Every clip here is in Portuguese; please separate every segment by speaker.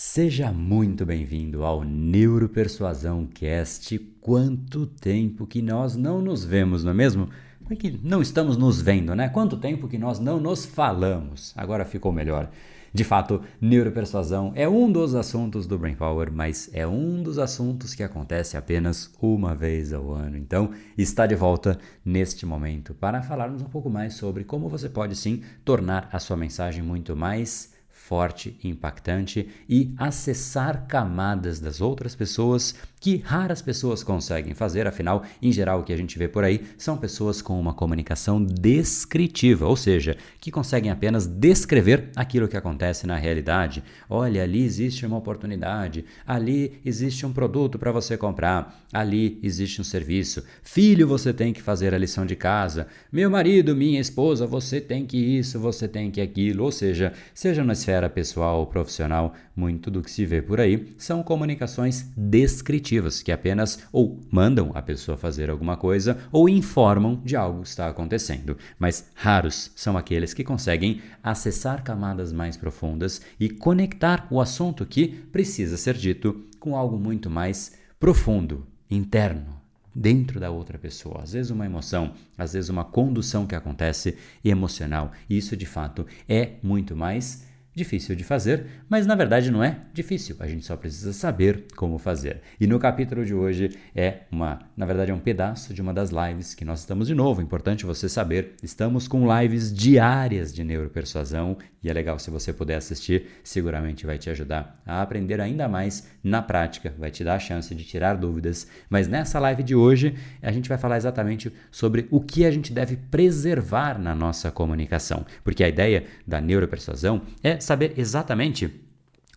Speaker 1: Seja muito bem-vindo ao Neuropersuasão Cast. Quanto tempo que nós não nos vemos, não é mesmo? É que não estamos nos vendo, né? Quanto tempo que nós não nos falamos. Agora ficou melhor. De fato, neuropersuasão é um dos assuntos do Brain Power, mas é um dos assuntos que acontece apenas uma vez ao ano. Então, está de volta neste momento para falarmos um pouco mais sobre como você pode sim tornar a sua mensagem muito mais forte e impactante e acessar camadas das outras pessoas que raras pessoas conseguem fazer, afinal, em geral, o que a gente vê por aí são pessoas com uma comunicação descritiva, ou seja, que conseguem apenas descrever aquilo que acontece na realidade. Olha, ali existe uma oportunidade, ali existe um produto para você comprar, ali existe um serviço. Filho, você tem que fazer a lição de casa. Meu marido, minha esposa, você tem que isso, você tem que aquilo. Ou seja, seja na esfera pessoal ou profissional, muito do que se vê por aí são comunicações descritivas, que apenas ou mandam a pessoa fazer alguma coisa ou informam de algo que está acontecendo. Mas raros são aqueles que conseguem acessar camadas mais profundas e conectar o assunto que precisa ser dito com algo muito mais profundo, interno, dentro da outra pessoa. Às vezes uma emoção, às vezes uma condução que acontece emocional. Isso de fato é muito mais Difícil de fazer, mas na verdade não é difícil, a gente só precisa saber como fazer. E no capítulo de hoje é uma, na verdade é um pedaço de uma das lives que nós estamos de novo, importante você saber, estamos com lives diárias de neuropersuasão e é legal se você puder assistir, seguramente vai te ajudar a aprender ainda mais na prática, vai te dar a chance de tirar dúvidas. Mas nessa live de hoje, a gente vai falar exatamente sobre o que a gente deve preservar na nossa comunicação, porque a ideia da neuropersuasão é saber exatamente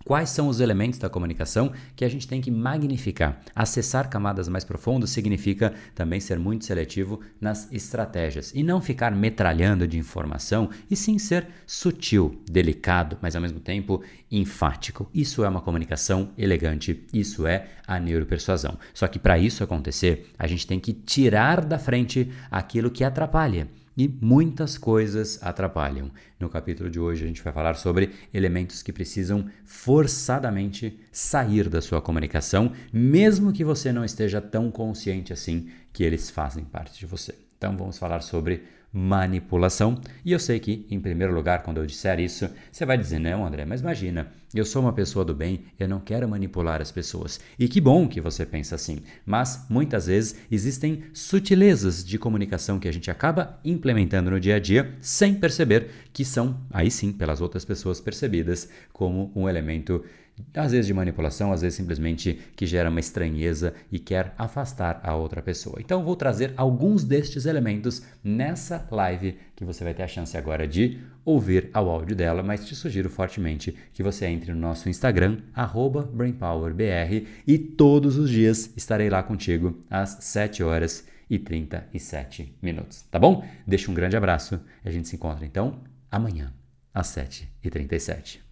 Speaker 1: Quais são os elementos da comunicação que a gente tem que magnificar? Acessar camadas mais profundas significa também ser muito seletivo nas estratégias e não ficar metralhando de informação, e sim ser sutil, delicado, mas ao mesmo tempo enfático. Isso é uma comunicação elegante, isso é a neuropersuasão. Só que para isso acontecer, a gente tem que tirar da frente aquilo que atrapalha e muitas coisas atrapalham. No capítulo de hoje a gente vai falar sobre elementos que precisam forçadamente sair da sua comunicação, mesmo que você não esteja tão consciente assim que eles fazem parte de você. Então vamos falar sobre manipulação. E eu sei que, em primeiro lugar, quando eu disser isso, você vai dizer: não, André, mas imagina, eu sou uma pessoa do bem, eu não quero manipular as pessoas. E que bom que você pensa assim. Mas muitas vezes existem sutilezas de comunicação que a gente acaba implementando no dia a dia sem perceber que são, aí sim, pelas outras pessoas percebidas como um elemento às vezes de manipulação, às vezes simplesmente que gera uma estranheza e quer afastar a outra pessoa. Então vou trazer alguns destes elementos nessa live que você vai ter a chance agora de ouvir ao áudio dela, mas te sugiro fortemente que você entre no nosso Instagram @brainpowerbr e todos os dias estarei lá contigo às 7 horas e 37 minutos, tá bom? Deixa um grande abraço e a gente se encontra então amanhã às 7h37.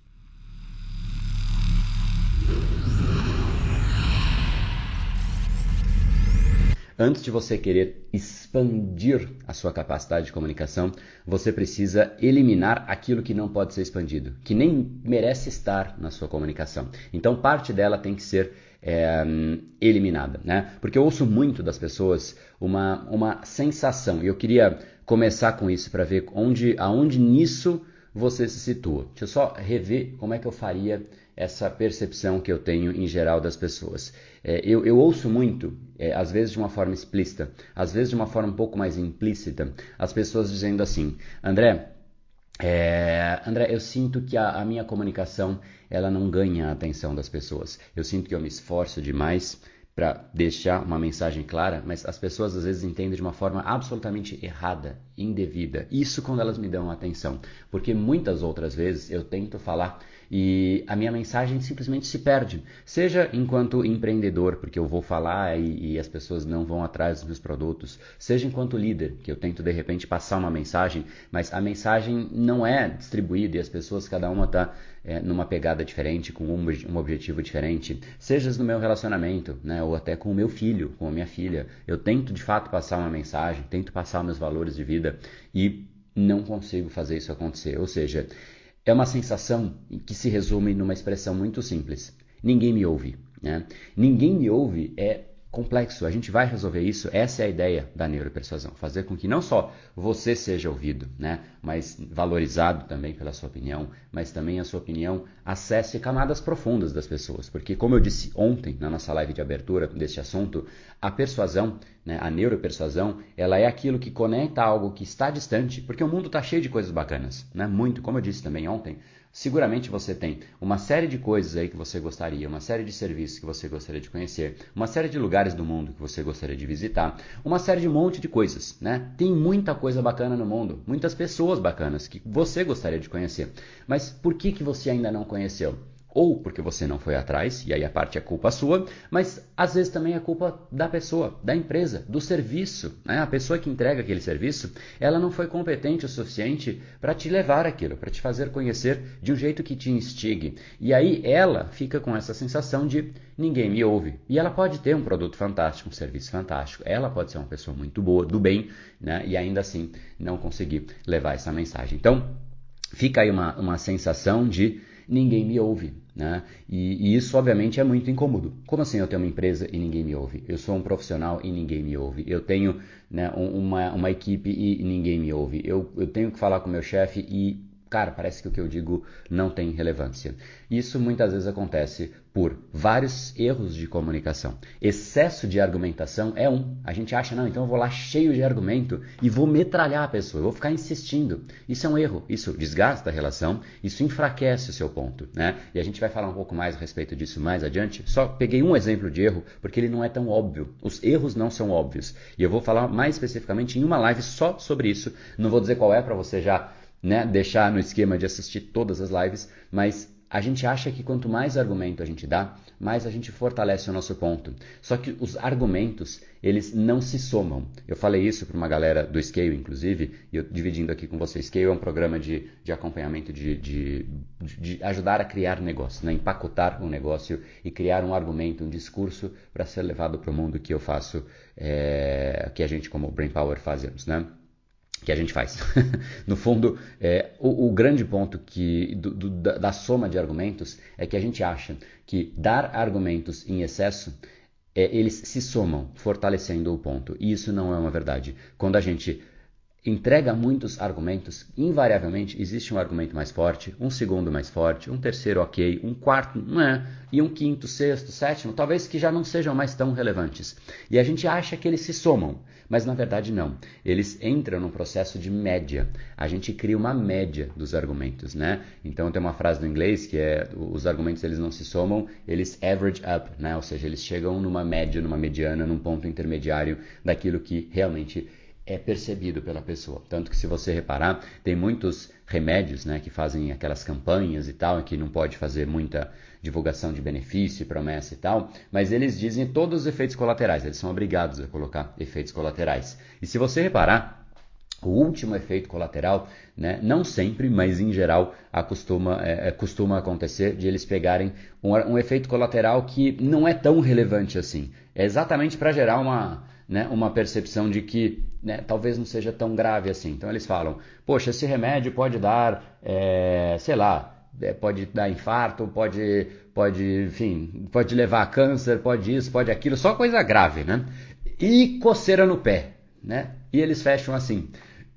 Speaker 1: Antes de você querer expandir a sua capacidade de comunicação, você precisa eliminar aquilo que não pode ser expandido, que nem merece estar na sua comunicação. Então, parte dela tem que ser é, eliminada, né? Porque eu ouço muito das pessoas uma, uma sensação, e eu queria começar com isso para ver onde, aonde nisso você se situa. Deixa eu só rever como é que eu faria essa percepção que eu tenho em geral das pessoas. É, eu, eu, ouço muito, é, às vezes de uma forma explícita, às vezes de uma forma um pouco mais implícita, as pessoas dizendo assim: André, é, André, eu sinto que a, a, minha comunicação ela não ganha a atenção das pessoas. Eu sinto que eu me esforço demais para deixar uma mensagem clara, mas as pessoas às vezes entendem de uma forma absolutamente errada, indevida. Isso quando elas me dão atenção, porque muitas outras vezes eu tento falar e a minha mensagem simplesmente se perde. Seja enquanto empreendedor, porque eu vou falar e, e, as pessoas não vão atrás dos meus produtos, seja enquanto líder, que eu tento de repente passar uma mensagem, mas a mensagem não é distribuída e as pessoas, cada uma está é, numa pegada diferente, com um, um, objetivo diferente, seja no meu relacionamento, né, ou até com o meu filho, com a minha filha. Eu tento de fato passar uma mensagem, tento passar meus valores de vida e não consigo fazer isso acontecer. Ou seja, é uma sensação que se resume numa expressão muito simples: ninguém me ouve. Né? Ninguém me ouve é complexo. A gente vai resolver isso. Essa é a ideia da neuropersuasão, fazer com que não só você seja ouvido, né, mas valorizado também pela sua opinião, mas também a sua opinião acesse camadas profundas das pessoas, porque como eu disse ontem na nossa live de abertura deste assunto, a persuasão, né, a neuropersuasão, ela é aquilo que conecta algo que está distante, porque o mundo está cheio de coisas bacanas, né? Muito, como eu disse também ontem, Seguramente você tem uma série de coisas aí que você gostaria, uma série de serviços que você gostaria de conhecer, uma série de lugares do mundo que você gostaria de visitar, uma série de um monte de coisas, né? Tem muita coisa bacana no mundo, muitas pessoas bacanas que você gostaria de conhecer. Mas por que que você ainda não conheceu? Ou porque você não foi atrás, e aí a parte é culpa sua, mas às vezes também é culpa da pessoa, da empresa, do serviço. Né? A pessoa que entrega aquele serviço, ela não foi competente o suficiente para te levar aquilo, para te fazer conhecer de um jeito que te instigue. E aí ela fica com essa sensação de ninguém me ouve. E ela pode ter um produto fantástico, um serviço fantástico, ela pode ser uma pessoa muito boa, do bem, né? e ainda assim não conseguir levar essa mensagem. Então, fica aí uma, uma sensação de ninguém me ouve. Né? E, e, isso, obviamente, é muito incômodo. Como assim eu tenho uma empresa e ninguém me ouve? Eu sou um profissional e ninguém me ouve. Eu tenho né, uma, uma equipe e ninguém me ouve. Eu, eu tenho que falar com meu chefe e cara, parece que o que eu digo não tem relevância. Isso muitas vezes acontece por vários erros de comunicação. Excesso de argumentação é um. A gente acha, não, então eu vou lá cheio de argumento e vou metralhar a pessoa, eu vou ficar insistindo. Isso é um erro, isso desgasta a relação, isso enfraquece o seu ponto, né? E a gente vai falar um pouco mais a respeito disso mais adiante. Só peguei um exemplo de erro porque ele não é tão óbvio. Os erros não são óbvios. E eu vou falar mais especificamente em uma live só sobre isso. Não vou dizer qual é para você já né, deixar no esquema de assistir todas as lives, mas a gente acha que quanto mais argumento a gente dá, mais a gente fortalece o nosso ponto. Só que os argumentos, eles não se somam. Eu falei isso para uma galera do Scale, inclusive, e eu dividindo aqui com vocês. Scale é um programa de, de acompanhamento, de, de, de ajudar a criar negócio, né? empacotar um negócio e criar um argumento, um discurso para ser levado para o mundo que eu faço, é, que a gente como Brain Power fazemos, né? Que a gente faz. no fundo, é, o, o, grande ponto que, do, do, da, da, soma de argumentos é que a gente acha que dar argumentos em excesso, é, eles se somam, fortalecendo o ponto. E isso não é uma verdade. Quando a gente entrega muitos argumentos, invariavelmente existe um argumento mais forte, um segundo mais forte, um terceiro ok, um quarto não é, e um quinto, sexto, sétimo, talvez que já não sejam mais tão relevantes. E a gente acha que eles se somam, mas na verdade não. Eles entram num processo de média. A gente cria uma média dos argumentos, né? Então tem uma frase no inglês que é os argumentos eles não se somam, eles average up, né? Ou seja, eles chegam numa média, numa mediana, num ponto intermediário daquilo que realmente é percebido pela pessoa. Tanto que se você reparar, tem muitos remédios né, que fazem aquelas campanhas e tal, que não pode fazer muita divulgação de benefício, promessa e tal, mas eles dizem todos os efeitos colaterais, eles são obrigados a colocar efeitos colaterais. E se você reparar, o último efeito colateral, né, não sempre, mas em geral, acostuma, é, é costuma acontecer de eles pegarem um, um efeito colateral que não é tão relevante assim. É exatamente para gerar uma, né, uma percepção de que né, talvez não seja tão grave assim. Então eles falam, poxa, esse remédio pode dar, é, sei lá, é, pode dar infarto, pode, pode, enfim, pode levar a câncer, pode isso, pode aquilo, só coisa grave, né? E coceira no pé, né? E eles fecham assim.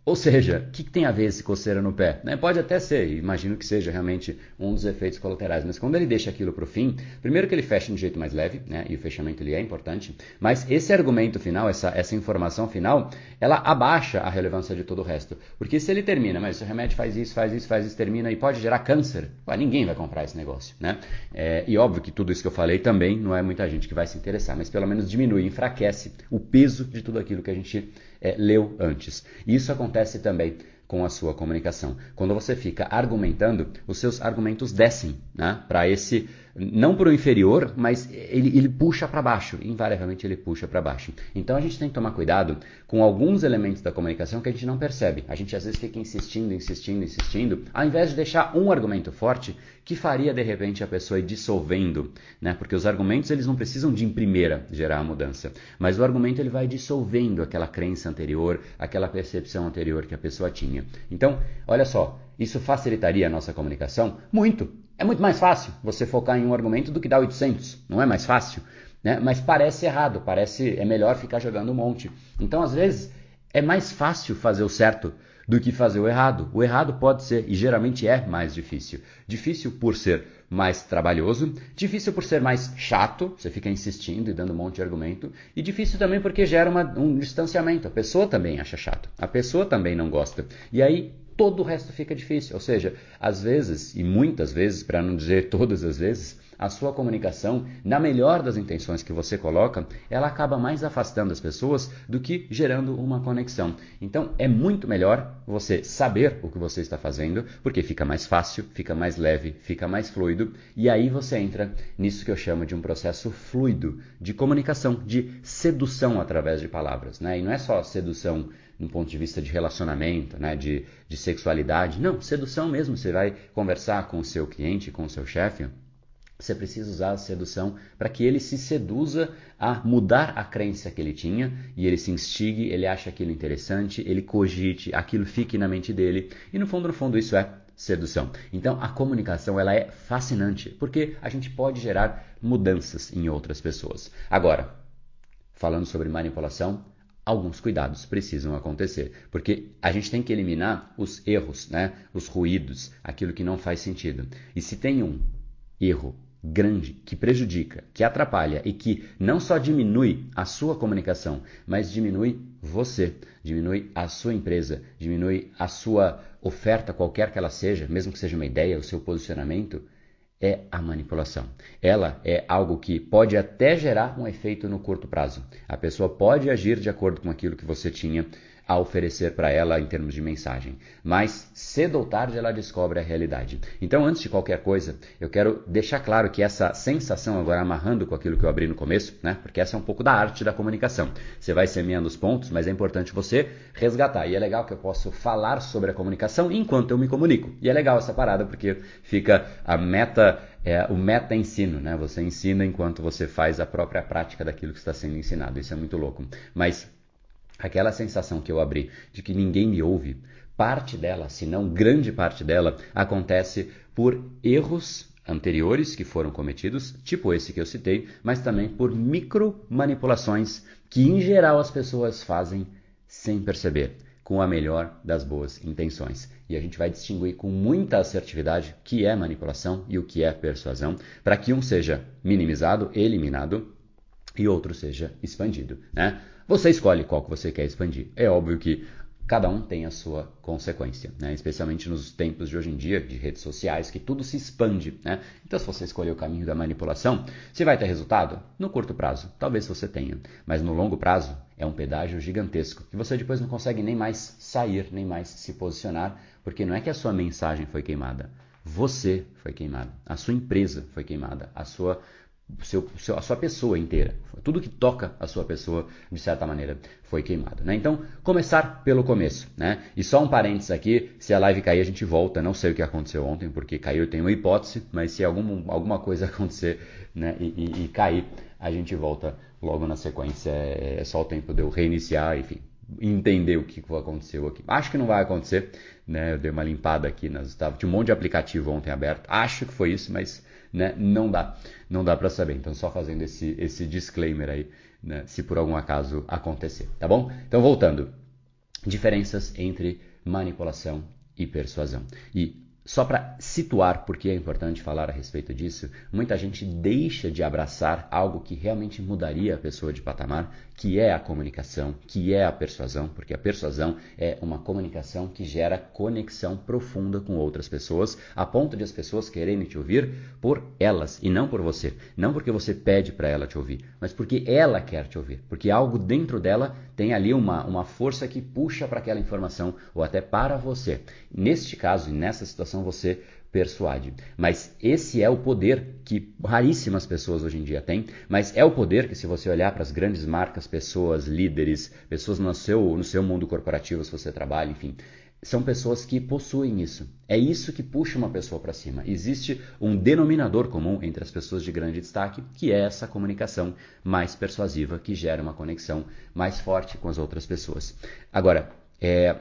Speaker 1: Ou seja, o que, que, tem a ver esse coceira no pé? Né? Pode até ser, imagino que seja realmente um dos efeitos colaterais, mas quando ele deixa aquilo para o fim, primeiro que ele fecha de um jeito mais leve, né? e o fechamento ele é importante, mas esse argumento final, essa, essa informação final, ela abaixa a relevância de todo o resto. Porque se ele termina, mas o remédio faz isso, faz isso, faz isso, termina e pode gerar câncer, ninguém vai comprar esse negócio. Né? É, e óbvio que tudo isso que eu falei também não é muita gente que vai se interessar, mas pelo menos diminui, enfraquece o peso de tudo aquilo que a gente é, leu antes. Isso acontece também com a sua comunicação. Quando você fica argumentando, os seus argumentos descem né, para esse não para o inferior, mas ele, ele puxa para baixo, invariavelmente ele puxa para baixo. Então a gente tem que tomar cuidado com alguns elementos da comunicação que a gente não percebe. A gente às vezes fica insistindo, insistindo, insistindo, ao invés de deixar um argumento forte que faria de repente a pessoa ir dissolvendo, né? Porque os argumentos eles não precisam de em primeira gerar a mudança, mas o argumento ele vai dissolvendo aquela crença anterior, aquela percepção anterior que a pessoa tinha. Então, olha só, isso facilitaria a nossa comunicação? Muito. É muito mais fácil você focar em um argumento do que dar 800. Não é mais fácil? Né? Mas parece errado, parece é melhor ficar jogando um monte. Então, às vezes, é mais fácil fazer o certo do que fazer o errado. O errado pode ser, e geralmente é mais difícil. Difícil por ser mais trabalhoso, difícil por ser mais chato, você fica insistindo e dando um monte de argumento, e difícil também porque gera uma, um distanciamento. A pessoa também acha chato, a pessoa também não gosta. E aí todo o resto fica difícil. Ou seja, às vezes, e muitas vezes, para não dizer todas as vezes, a sua comunicação, na melhor das intenções que você coloca, ela acaba mais afastando as pessoas do que gerando uma conexão. Então, é muito melhor você saber o que você está fazendo, porque fica mais fácil, fica mais leve, fica mais fluido, e aí você entra nisso que eu chamo de um processo fluido de comunicação, de sedução através de palavras. Né? E não é só sedução no ponto de vista de relacionamento, né, de, de sexualidade. Não, sedução mesmo. Você vai conversar com o seu cliente, com o seu chefe. Você precisa usar a sedução para que ele se seduza a mudar a crença que ele tinha e ele se instigue, ele acha aquilo interessante, ele cogite, aquilo fique na mente dele. E no fundo, no fundo, isso é sedução. Então, a comunicação ela é fascinante porque a gente pode gerar mudanças em outras pessoas. Agora, falando sobre manipulação, alguns cuidados precisam acontecer, porque a gente tem que eliminar os erros, né? os ruídos, aquilo que não faz sentido. E se tem um erro grande que prejudica, que atrapalha e que não só diminui a sua comunicação, mas diminui você, diminui a sua empresa, diminui a sua oferta, qualquer que ela seja, mesmo que seja uma ideia, o seu posicionamento, é a manipulação. Ela é algo que pode até gerar um efeito no curto prazo. A pessoa pode agir de acordo com aquilo que você tinha a oferecer para ela em termos de mensagem. Mas cedo ou tarde ela descobre a realidade. Então, antes de qualquer coisa, eu quero deixar claro que essa sensação, agora amarrando com aquilo que eu abri no começo, né? Porque essa é um pouco da arte da comunicação. Você vai semeando os pontos, mas é importante você resgatar. E é legal que eu posso falar sobre a comunicação enquanto eu me comunico. E é legal essa parada porque fica a meta é o meta-ensino, né? Você ensina enquanto você faz a própria prática daquilo que está sendo ensinado. Isso é muito louco. Mas aquela sensação que eu abri de que ninguém me ouve, parte dela, se não grande parte dela, acontece por erros anteriores que foram cometidos, tipo esse que eu citei, mas também por micro manipulações que em geral as pessoas fazem sem perceber, com a melhor das boas intenções. E a gente vai distinguir com muita assertividade o que é manipulação e o que é persuasão, para que um seja minimizado, eliminado e outro seja expandido, né? Você escolhe qual que você quer expandir. É óbvio que cada um tem a sua consequência, né? especialmente nos tempos de hoje em dia, de redes sociais, que tudo se expande. Né? Então, se você escolher o caminho da manipulação, você vai ter resultado? No curto prazo, talvez você tenha, mas no longo prazo é um pedágio gigantesco que você depois não consegue nem mais sair, nem mais se posicionar, porque não é que a sua mensagem foi queimada, você foi queimado, a sua empresa foi queimada, a sua seu, seu, a sua pessoa inteira. Tudo que toca a sua pessoa, de certa maneira, foi queimado. Né? Então, começar pelo começo. Né? E só um parênteses aqui: se a live cair, a gente volta. Não sei o que aconteceu ontem, porque caiu, tem uma hipótese, mas se algum, alguma coisa acontecer né, e, e, e, cair, a gente volta logo na sequência. É, é só o tempo de eu reiniciar, enfim, entender o que aconteceu aqui. Acho que não vai acontecer, né? Eu dei uma limpada aqui, nas, tinha um monte de aplicativo ontem aberto. Acho que foi isso, mas né? Não dá, não dá para saber. Então só fazendo esse, esse disclaimer aí, né? se por algum acaso acontecer, tá bom? Então voltando, diferenças entre manipulação e persuasão. E só para situar porque é importante falar a respeito disso, muita gente deixa de abraçar algo que realmente mudaria a pessoa de patamar, que é a comunicação, que é a persuasão, porque a persuasão é uma comunicação que gera conexão profunda com outras pessoas, a ponto de as pessoas quererem te ouvir por elas e não por você. Não porque você pede para ela te ouvir, mas porque ela quer te ouvir, porque algo dentro dela tem ali uma, uma força que puxa para aquela informação ou até para você. Neste caso e nessa situação, você persuade. Mas esse é o poder que raríssimas pessoas hoje em dia têm, mas é o poder que se você olhar para as grandes marcas, pessoas, líderes, pessoas no seu, no seu mundo corporativo, se você trabalha, enfim, são pessoas que possuem isso. É isso que puxa uma pessoa para cima. Existe um denominador comum entre as pessoas de grande destaque, que é essa comunicação mais persuasiva, que gera uma conexão mais forte com as outras pessoas. Agora, é,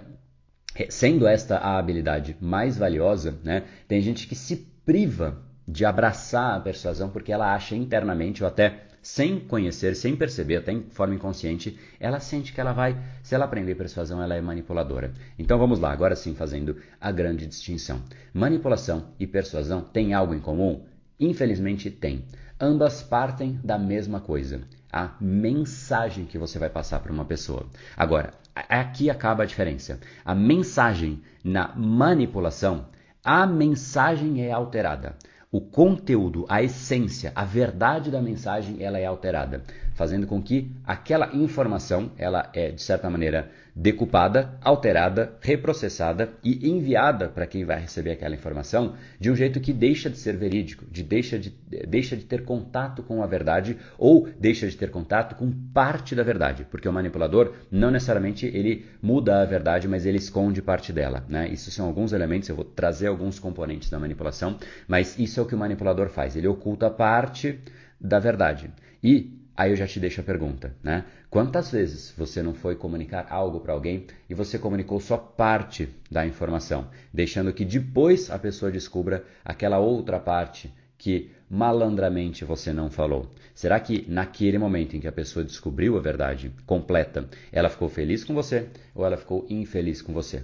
Speaker 1: sendo esta a habilidade mais valiosa, né, tem gente que se priva de abraçar a persuasão porque ela acha internamente ou até sem conhecer, sem perceber, até em forma inconsciente, ela sente que ela vai, se ela aprender persuasão, ela é manipuladora. Então vamos lá, agora sim fazendo a grande distinção. Manipulação e persuasão têm algo em comum? Infelizmente tem. Ambas partem da mesma coisa, a mensagem que você vai passar para uma pessoa. Agora, aqui acaba a diferença. A mensagem na manipulação, a mensagem é alterada. O conteúdo, a essência, a verdade da mensagem, ela é alterada, fazendo com que aquela informação, ela é de certa maneira decupada, alterada, reprocessada e enviada para quem vai receber aquela informação de um jeito que deixa de ser verídico, de deixa, de, deixa de ter contato com a verdade ou deixa de ter contato com parte da verdade, porque o manipulador não necessariamente ele muda a verdade, mas ele esconde parte dela. Né? Isso são alguns elementos, eu vou trazer alguns componentes da manipulação, mas isso é o que o manipulador faz, ele oculta parte da verdade. E Aí eu já te deixo a pergunta, né? Quantas vezes você não foi comunicar algo para alguém e você comunicou só parte da informação, deixando que depois a pessoa descubra aquela outra parte que malandramente você não falou? Será que naquele momento em que a pessoa descobriu a verdade completa, ela ficou feliz com você ou ela ficou infeliz com você?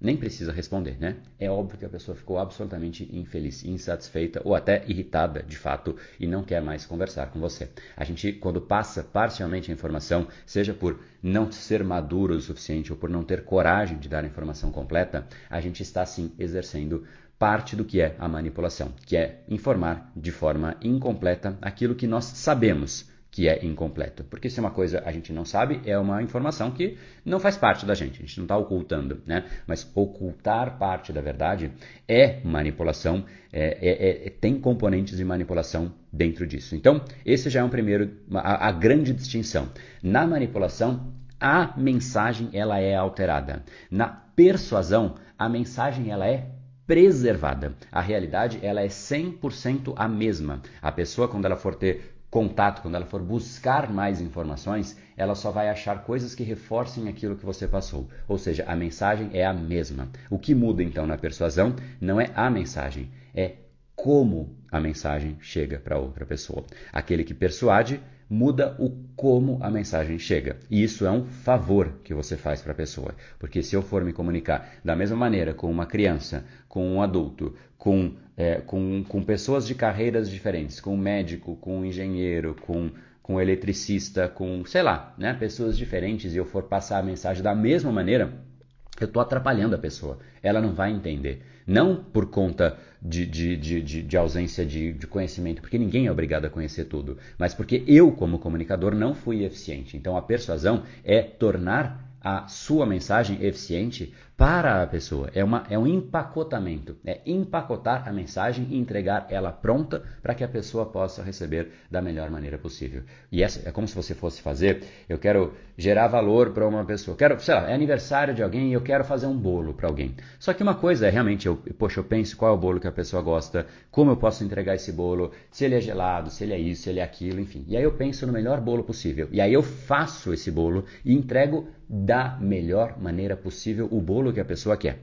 Speaker 1: Nem precisa responder, né? É óbvio que a pessoa ficou absolutamente infeliz, insatisfeita ou até irritada, de fato, e não quer mais conversar com você. A gente, quando passa parcialmente a informação, seja por não ser maduro o suficiente ou por não ter coragem de dar a informação completa, a gente está sim exercendo parte do que é a manipulação, que é informar de forma incompleta aquilo que nós sabemos, que é incompleto. Porque se é uma coisa a gente não sabe, é uma informação que não faz parte da gente, a gente não está ocultando, né? Mas ocultar parte da verdade é manipulação, é, é, é, tem componentes de manipulação dentro disso. Então, esse já é um primeiro, a, a grande distinção. Na manipulação, a mensagem ela é alterada. Na persuasão, a mensagem ela é preservada. A realidade ela é 100% a mesma. A pessoa quando ela for ter contato, quando ela for buscar mais informações, ela só vai achar coisas que reforcem aquilo que você passou. Ou seja, a mensagem é a mesma. O que muda então na persuasão não é a mensagem, é como a mensagem chega para outra pessoa. Aquele que persuade muda o como a mensagem chega. E isso é um favor que você faz para a pessoa. Porque se eu for me comunicar da mesma maneira com uma criança, com um adulto, com, é, com, com pessoas de carreiras diferentes, com médico, com engenheiro, com com eletricista, com, sei lá, né, pessoas diferentes e eu for passar a mensagem da mesma maneira, eu estou atrapalhando a pessoa. Ela não vai entender. Não por conta de, de, de, de ausência de, de, conhecimento, porque ninguém é obrigado a conhecer tudo, mas porque eu, como comunicador, não fui eficiente. Então a persuasão é tornar a sua mensagem eficiente para a pessoa. É, uma, é um empacotamento. É empacotar a mensagem e entregar ela pronta para que a pessoa possa receber da melhor maneira possível. E essa é como se você fosse fazer. Eu quero gerar valor para uma pessoa. Quero, sei lá, é aniversário de alguém e eu quero fazer um bolo para alguém. Só que uma coisa é realmente, eu, poxa, eu penso qual é o bolo que a pessoa gosta, como eu posso entregar esse bolo, se ele é gelado, se ele é isso, se ele é aquilo, enfim. E aí eu penso no melhor bolo possível. E aí eu faço esse bolo e entrego da melhor maneira possível o bolo que a pessoa quer.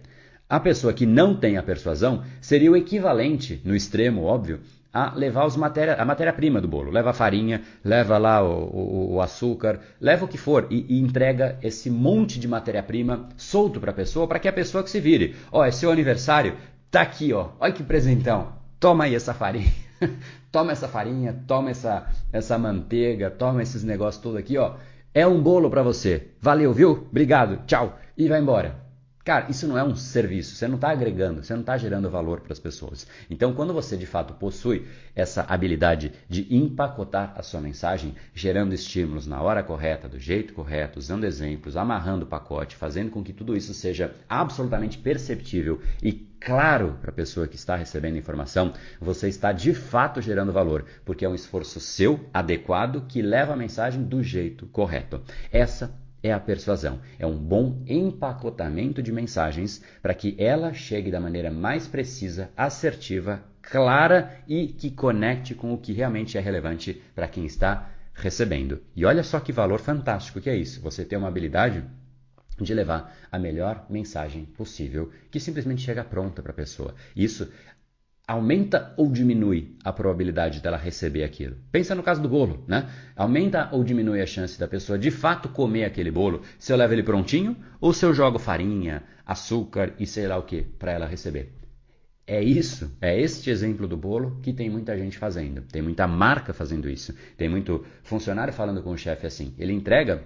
Speaker 1: A pessoa que não tem a persuasão seria o equivalente, no extremo, óbvio, a levar os matéria, a matéria-prima do bolo. Leva a farinha, leva lá o, o, o açúcar, leva o que for e, e entrega esse monte de matéria-prima solto para a pessoa, para que a pessoa que se vire. Ó, oh, é seu aniversário? Tá aqui, ó. Olha que presentão. Toma aí essa farinha. toma essa farinha, toma essa, essa manteiga, toma esses negócios tudo aqui, ó. É um bolo para você. Valeu, viu? Obrigado. Tchau. E vai embora. Cara, isso não é um serviço, você não está agregando, você não está gerando valor para as pessoas. Então, quando você de fato possui essa habilidade de empacotar a sua mensagem, gerando estímulos na hora correta, do jeito correto, usando exemplos, amarrando o pacote, fazendo com que tudo isso seja absolutamente perceptível e claro para a pessoa que está recebendo a informação, você está de fato gerando valor, porque é um esforço seu, adequado, que leva a mensagem do jeito correto. Essa é a persuasão. É um bom empacotamento de mensagens para que ela chegue da maneira mais precisa, assertiva, clara e que conecte com o que realmente é relevante para quem está recebendo. E olha só que valor fantástico que é isso. Você tem uma habilidade de levar a melhor mensagem possível, que simplesmente chega pronta para a pessoa. Isso aumenta ou diminui a probabilidade dela receber aquilo? Pensa no caso do bolo, né? Aumenta ou diminui a chance da pessoa de fato comer aquele bolo se eu levo ele prontinho ou se eu jogo farinha, açúcar e sei lá o que para ela receber? É isso, é este exemplo do bolo que tem muita gente fazendo. Tem muita marca fazendo isso. Tem muito funcionário falando com o chefe assim. Ele entrega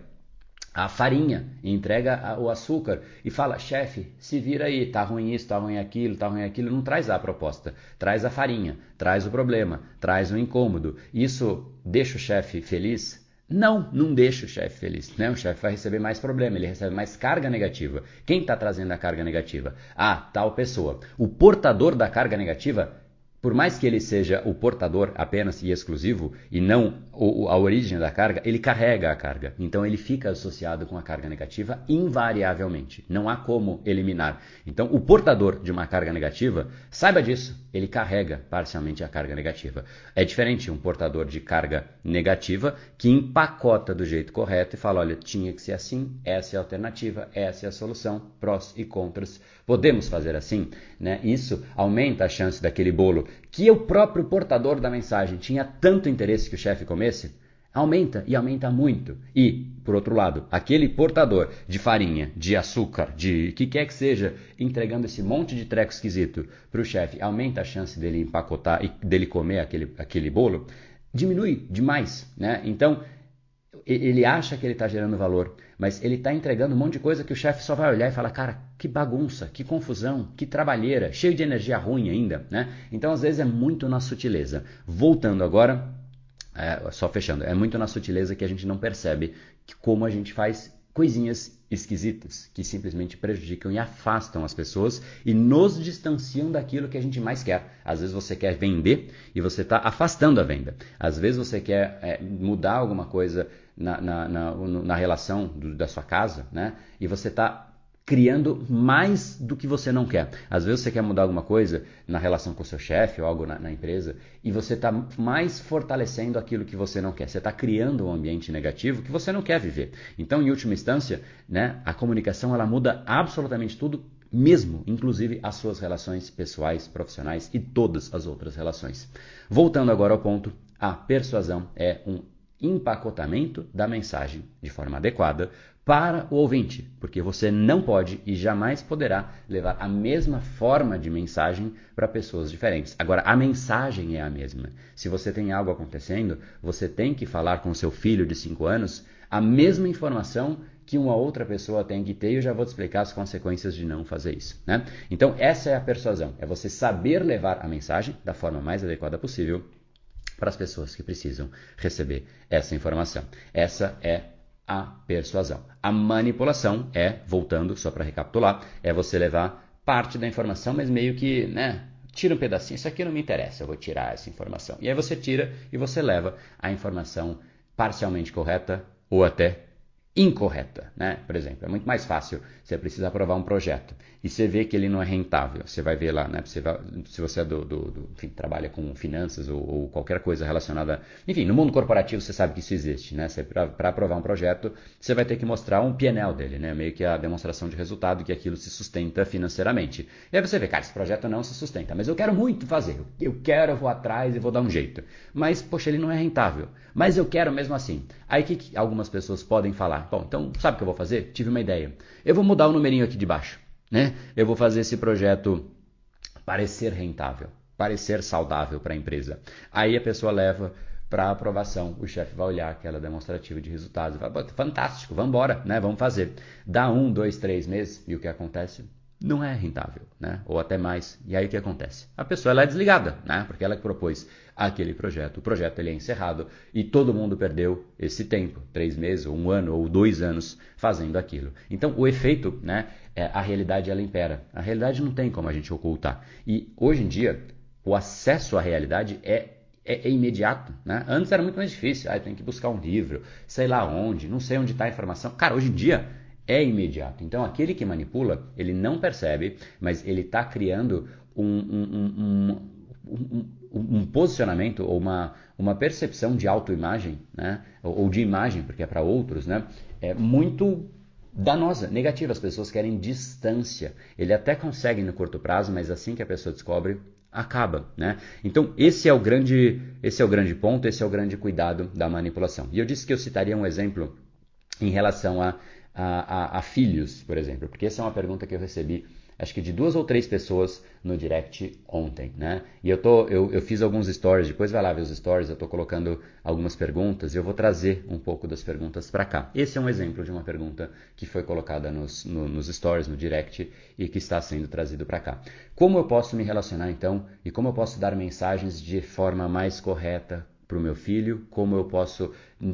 Speaker 1: a farinha, entrega o açúcar e fala, chefe, se vira aí, tá ruim isso, tá ruim aquilo, tá ruim aquilo, não traz a proposta, traz a farinha, traz o problema, traz o incômodo. Isso deixa o chefe feliz? Não, não deixa o chefe feliz. Né? O chefe vai receber mais problema, ele recebe mais carga negativa. Quem está trazendo a carga negativa? Ah, tal pessoa. O portador da carga negativa por mais que ele seja o portador apenas e exclusivo e não a origem da carga, ele carrega a carga. Então ele fica associado com a carga negativa invariavelmente. Não há como eliminar. Então o portador de uma carga negativa, saiba disso, ele carrega parcialmente a carga negativa. É diferente um portador de carga negativa que empacota do jeito correto e fala: olha, tinha que ser assim, essa é a alternativa, essa é a solução, prós e contras. Podemos fazer assim? Né? Isso aumenta a chance daquele bolo que o próprio portador da mensagem tinha tanto interesse que o chefe comesse aumenta e aumenta muito. E, por outro lado, aquele portador de farinha, de açúcar, de que quer que seja, entregando esse monte de treco esquisito para o chefe, aumenta a chance dele empacotar e dele comer aquele, aquele bolo, diminui demais. Né? Então, ele acha que ele está gerando valor, mas ele está entregando um monte de coisa que o chefe só vai olhar e falar, cara, que bagunça, que confusão, que trabalheira, cheio de energia ruim ainda, né? Então, às vezes é muito na sutileza. Voltando agora é, só fechando, é muito na sutileza que a gente não percebe como a gente faz coisinhas esquisitas que simplesmente prejudicam e afastam as pessoas e nos distanciam daquilo que a gente mais quer. Às vezes você quer vender e você está afastando a venda. Às vezes você quer é, mudar alguma coisa na, na, na, na relação do, da sua casa, né? E você está criando mais do que você não quer. Às vezes você quer mudar alguma coisa na relação com o seu chefe ou algo na, na empresa e você está mais fortalecendo aquilo que você não quer. Você está criando um ambiente negativo que você não quer viver. Então, em última instância, né, a comunicação ela muda absolutamente tudo mesmo, inclusive as suas relações pessoais, profissionais e todas as outras relações. Voltando agora ao ponto, a persuasão é um empacotamento da mensagem de forma adequada para o ouvinte, porque você não pode e jamais poderá levar a mesma forma de mensagem para pessoas diferentes. Agora, a mensagem é a mesma. Se você tem algo acontecendo, você tem que falar com seu filho de 5 anos a mesma informação que uma outra pessoa tem que ter, e eu já vou te explicar as consequências de não fazer isso. Né? Então, essa é a persuasão: é você saber levar a mensagem da forma mais adequada possível para as pessoas que precisam receber essa informação. Essa é a persuasão. A manipulação é, voltando só para recapitular, é você levar parte da informação, mas meio que, né, tira um pedacinho, isso aqui não me interessa, eu vou tirar essa informação. E aí você tira e você leva a informação parcialmente correta ou até incorreta, né? Por exemplo, é muito mais fácil você precisa aprovar um projeto e você vê que ele não é rentável. Você vai ver lá, né? Você vai, se você é do, do, do enfim, trabalha com finanças ou, ou, qualquer coisa relacionada, enfim, no mundo corporativo você sabe que isso existe, né? Para aprovar um projeto, você vai ter que mostrar um PNL dele, né? Meio que a demonstração de resultado que aquilo se sustenta financeiramente. E aí você vê, cara, esse projeto não se sustenta, mas eu quero muito fazer. Eu quero, eu vou atrás e vou dar um jeito. Mas, poxa, ele não é rentável. Mas eu quero mesmo assim. Aí que, que algumas pessoas podem falar? Bom, então sabe o que eu vou fazer? Tive uma ideia. Eu vou mudar o numerinho aqui de baixo né? Eu vou fazer esse projeto parecer rentável, parecer saudável para a empresa. Aí a pessoa leva para aprovação. O chefe vai olhar aquela demonstrativa de resultados e vai, fantástico, vamos embora, né? Vamos fazer. Dá um, dois, três meses e o que acontece? não é rentável, né? Ou até mais. E aí o que acontece? A pessoa ela é desligada, né? Porque ela que propôs aquele projeto. O projeto ele é encerrado e todo mundo perdeu esse tempo, três meses, ou um ano, ou dois anos fazendo aquilo. Então o efeito, né? É, a realidade ela impera. A realidade não tem como a gente ocultar. E hoje em dia o acesso à realidade é é, é, imediato, né? Antes era muito mais difícil. Ah, tem que buscar um livro, sei lá onde, não sei onde está a informação. Cara, hoje em dia é imediato. Então, aquele que manipula, ele não percebe, mas ele está criando um, um, um, um, posicionamento ou uma, uma percepção de autoimagem, né? ou, ou de imagem, porque é para outros, né? é muito danosa, negativa. As pessoas querem distância. Ele até consegue no curto prazo, mas assim que a pessoa descobre, acaba, né? Então esse é o grande, esse é o grande ponto, esse é o grande cuidado da manipulação. E eu disse que eu citaria um exemplo em relação a a, a, a, filhos, por exemplo? Porque essa é uma pergunta que eu recebi, acho que de duas ou três pessoas no direct ontem, né? E eu, tô, eu, eu fiz alguns stories, depois vai lá ver os stories, eu estou colocando algumas perguntas e eu vou trazer um pouco das perguntas para cá. Esse é um exemplo de uma pergunta que foi colocada nos, no, nos stories, no direct e que está sendo trazido para cá. Como eu posso me relacionar então e como eu posso dar mensagens de forma mais correta, para o meu filho, como eu posso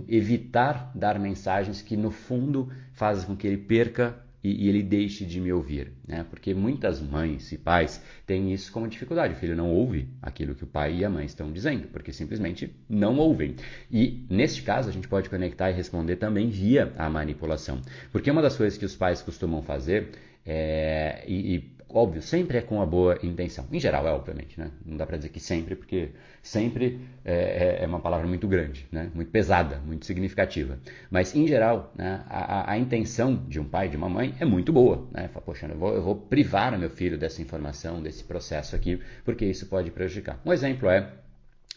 Speaker 1: evitar dar mensagens que no fundo fazem com que ele perca e, e, ele deixe de me ouvir, né? Porque muitas mães e pais têm isso como dificuldade. O filho não ouve aquilo que o pai e a mãe estão dizendo, porque simplesmente não ouvem. E neste caso a gente pode conectar e responder também via a manipulação, porque uma das coisas que os pais costumam fazer é, e, e óbvio, sempre é com a boa intenção. Em geral, é obviamente, né? Não dá para dizer que sempre, porque sempre é, é, é, uma palavra muito grande, né? Muito pesada, muito significativa. Mas, em geral, né, a, a, intenção de um pai, de uma mãe, é muito boa, né? Fala, poxa, eu vou, eu vou privar o meu filho dessa informação, desse processo aqui, porque isso pode prejudicar. Um exemplo é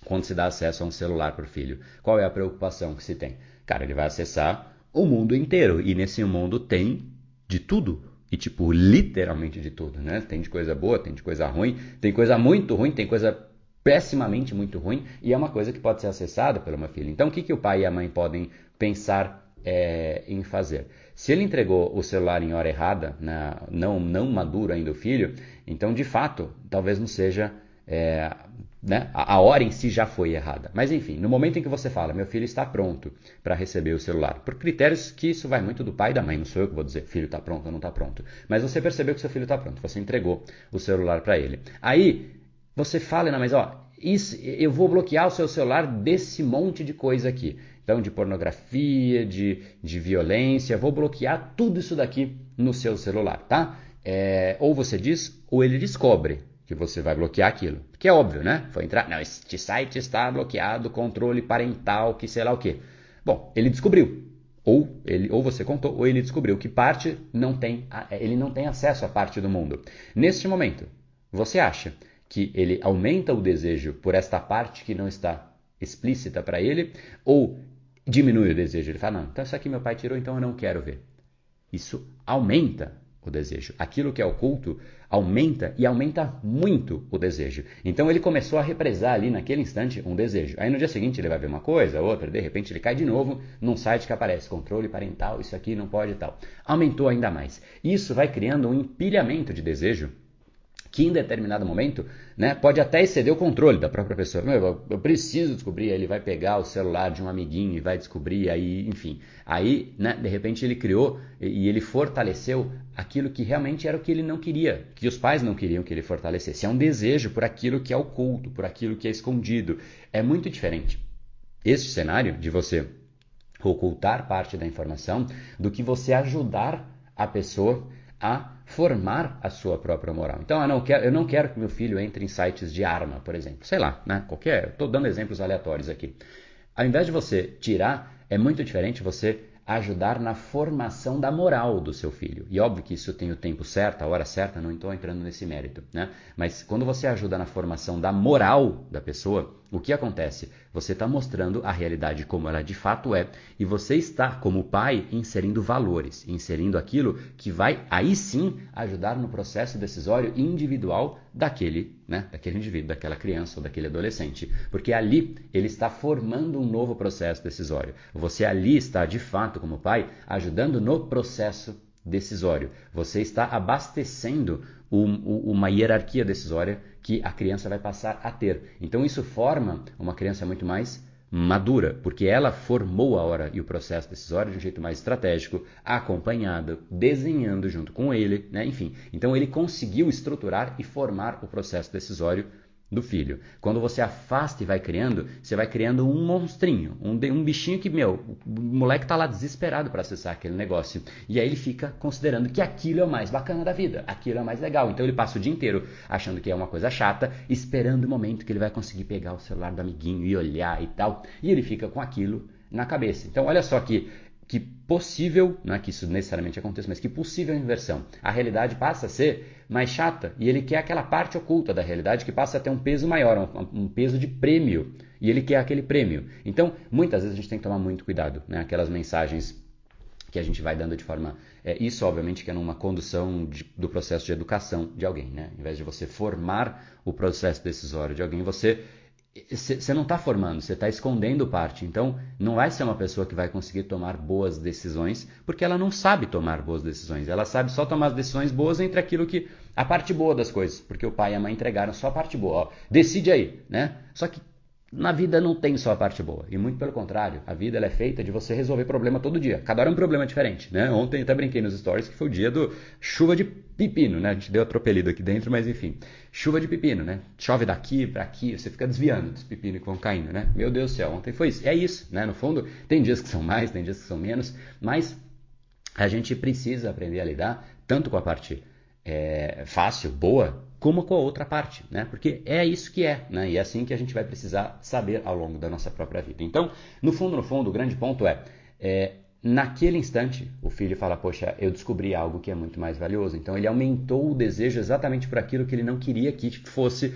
Speaker 1: quando se dá acesso a um celular para o filho. Qual é a preocupação que se tem? Cara, ele vai acessar o mundo inteiro e nesse mundo tem de tudo e, tipo, literalmente de tudo, né? Tem de coisa boa, tem de coisa ruim, tem coisa muito ruim, tem coisa pessimamente muito ruim, e é uma coisa que pode ser acessada pelo meu filho. Então, o que, que o pai e a mãe podem pensar é, em fazer? Se ele entregou o celular em hora errada, né, não, não maduro ainda o filho, então, de fato, talvez não seja é, né? A, hora em si já foi errada. Mas enfim, no momento em que você fala, meu filho está pronto para receber o celular, por critérios que isso vai muito do pai e da mãe, não sou eu que vou dizer, filho está pronto ou não está pronto. Mas você percebeu que seu filho está pronto, você entregou o celular para ele. Aí você fala, não, mas ó, isso, eu vou bloquear o seu celular desse monte de coisa aqui. Então, de pornografia, de, de violência, vou bloquear tudo isso daqui no seu celular, tá? É, ou você diz, ou ele descobre que você vai bloquear aquilo. Porque é óbvio, né? Foi entrar, não, este site está bloqueado, controle parental, que sei lá o quê. Bom, ele descobriu. Ou, ele, ou você contou, ou ele descobriu que parte não tem, ele não tem acesso a parte do mundo. Neste momento, você acha que ele aumenta o desejo por esta parte que não está explícita para ele, ou diminui o desejo? Ele fala, não, então isso aqui meu pai tirou, então eu não quero ver. Isso aumenta o desejo. Aquilo que é oculto aumenta e aumenta muito o desejo. Então ele começou a represar ali naquele instante um desejo. Aí no dia seguinte ele vai ver uma coisa, outra, de repente ele cai de novo num site que aparece controle parental, isso aqui não pode e tal. Aumentou ainda mais. Isso vai criando um empilhamento de desejo que em determinado momento né, pode até exceder o controle da própria pessoa. Eu, eu preciso descobrir, ele vai pegar o celular de um amiguinho e vai descobrir, aí, enfim. Aí, né, de repente, ele criou e ele fortaleceu aquilo que realmente era o que ele não queria, que os pais não queriam que ele fortalecesse. É um desejo por aquilo que é oculto, por aquilo que é escondido. É muito diferente. Este cenário de você ocultar parte da informação do que você ajudar a pessoa a formar a sua própria moral. Então, eu não quero, eu não quero que meu filho entre em sites de arma, por exemplo. Sei lá, né? Qualquer. Estou dando exemplos aleatórios aqui. Ao invés de você tirar, é muito diferente você ajudar na formação da moral do seu filho. E óbvio que isso tem o tempo certo, a hora certa, não estou entrando nesse mérito, né? Mas quando você ajuda na formação da moral da pessoa, o que acontece? Você está mostrando a realidade como ela de fato é e você está, como pai, inserindo valores, inserindo aquilo que vai aí sim ajudar no processo decisório individual daquele, né, daquele indivíduo, daquela criança ou daquele adolescente, porque ali ele está formando um novo processo decisório. Você ali está de fato, como pai, ajudando no processo decisório. Você está abastecendo um, uma hierarquia decisória que a criança vai passar a ter. Então isso forma uma criança muito mais madura, porque ela formou a hora e o processo decisório de um jeito mais estratégico, acompanhado, desenhando junto com ele, né? enfim. Então ele conseguiu estruturar e formar o processo decisório do filho. Quando você afasta e vai criando, você vai criando um monstrinho, um, um bichinho que, meu, o moleque tá lá desesperado para acessar aquele negócio. E aí ele fica considerando que aquilo é o mais bacana da vida, aquilo é o mais legal. Então ele passa o dia inteiro achando que é uma coisa chata, esperando o momento que ele vai conseguir pegar o celular do amiguinho e olhar e tal. E ele fica com aquilo na cabeça. Então olha só que que possível, não é que isso necessariamente aconteça, mas que possível inversão. A realidade passa a ser mais chata e ele quer aquela parte oculta da realidade que passa a ter um peso maior, um, um peso de prêmio. E ele quer aquele prêmio. Então, muitas vezes a gente tem que tomar muito cuidado, né? Aquelas mensagens que a gente vai dando de forma. É, isso, obviamente, que é numa condução de, do processo de educação de alguém, né? Em vez de você formar o processo decisório de alguém, você você não está formando, você está escondendo parte. Então, não vai ser uma pessoa que vai conseguir tomar boas decisões, porque ela não sabe tomar boas decisões. Ela sabe só tomar as decisões boas entre aquilo que. a parte boa das coisas, porque o pai e a mãe entregaram só a parte boa. Ó, decide aí, né? Só que na vida não tem só a parte boa, e muito pelo contrário, a vida é feita de você resolver problema todo dia. Cada hora é um problema diferente, né? Ontem até brinquei nos stories que foi o dia do chuva de pepino, né? A gente deu atropelido aqui dentro, mas enfim, chuva de pepino, né? Chove daqui para aqui, você fica desviando dos pepinos que vão caindo, né? Meu Deus do céu, ontem foi isso. É isso, né? No fundo, tem dias que são mais, tem dias que são menos, mas a gente precisa aprender a lidar tanto com a parte é, fácil, boa, como com a outra parte, né? Porque é isso que é, né? E é assim que a gente vai precisar saber ao longo da nossa própria vida. Então, no fundo, no fundo, o grande ponto é, é naquele instante, o filho fala: Poxa, eu descobri algo que é muito mais valioso. Então, ele aumentou o desejo exatamente por aquilo que ele não queria que fosse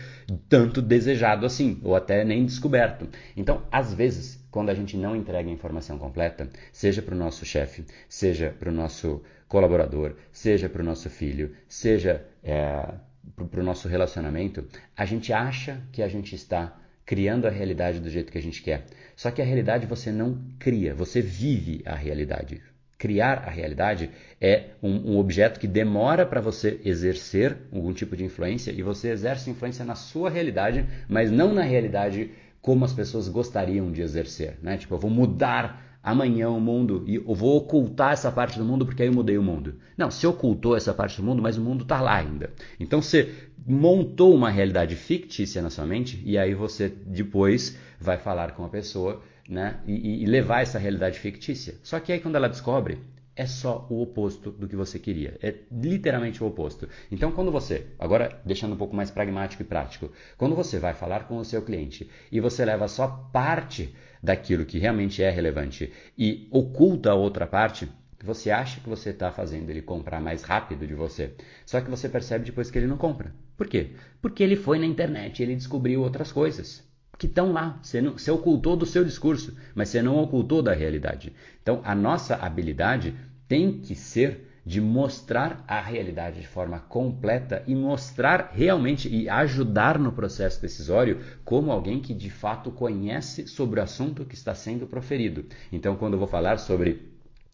Speaker 1: tanto desejado assim, ou até nem descoberto. Então, às vezes, quando a gente não entrega a informação completa, seja para o nosso chefe, seja para o nosso colaborador, seja para o nosso filho, seja. É, para o nosso relacionamento, a gente acha que a gente está criando a realidade do jeito que a gente quer. Só que a realidade você não cria, você vive a realidade. Criar a realidade é um, um objeto que demora para você exercer algum tipo de influência e você exerce influência na sua realidade, mas não na realidade como as pessoas gostariam de exercer. Né? Tipo, eu vou mudar amanhã o mundo e eu vou ocultar essa parte do mundo porque aí eu mudei o mundo. Não, você ocultou essa parte do mundo, mas o mundo está lá ainda. Então você montou uma realidade fictícia na sua mente e aí você depois vai falar com a pessoa né, e, e levar essa realidade fictícia. Só que aí quando ela descobre, é só o oposto do que você queria. É literalmente o oposto. Então, quando você, agora deixando um pouco mais pragmático e prático, quando você vai falar com o seu cliente e você leva só parte daquilo que realmente é relevante e oculta a outra parte, você acha que você está fazendo ele comprar mais rápido de você. Só que você percebe depois que ele não compra. Por quê? Porque ele foi na internet ele descobriu outras coisas que estão lá. Você, não, você ocultou do seu discurso, mas você não ocultou da realidade. Então, a nossa habilidade tem que ser de mostrar a realidade de forma completa e mostrar realmente e ajudar no processo decisório como alguém que de fato conhece sobre o assunto que está sendo proferido. Então, quando eu vou falar sobre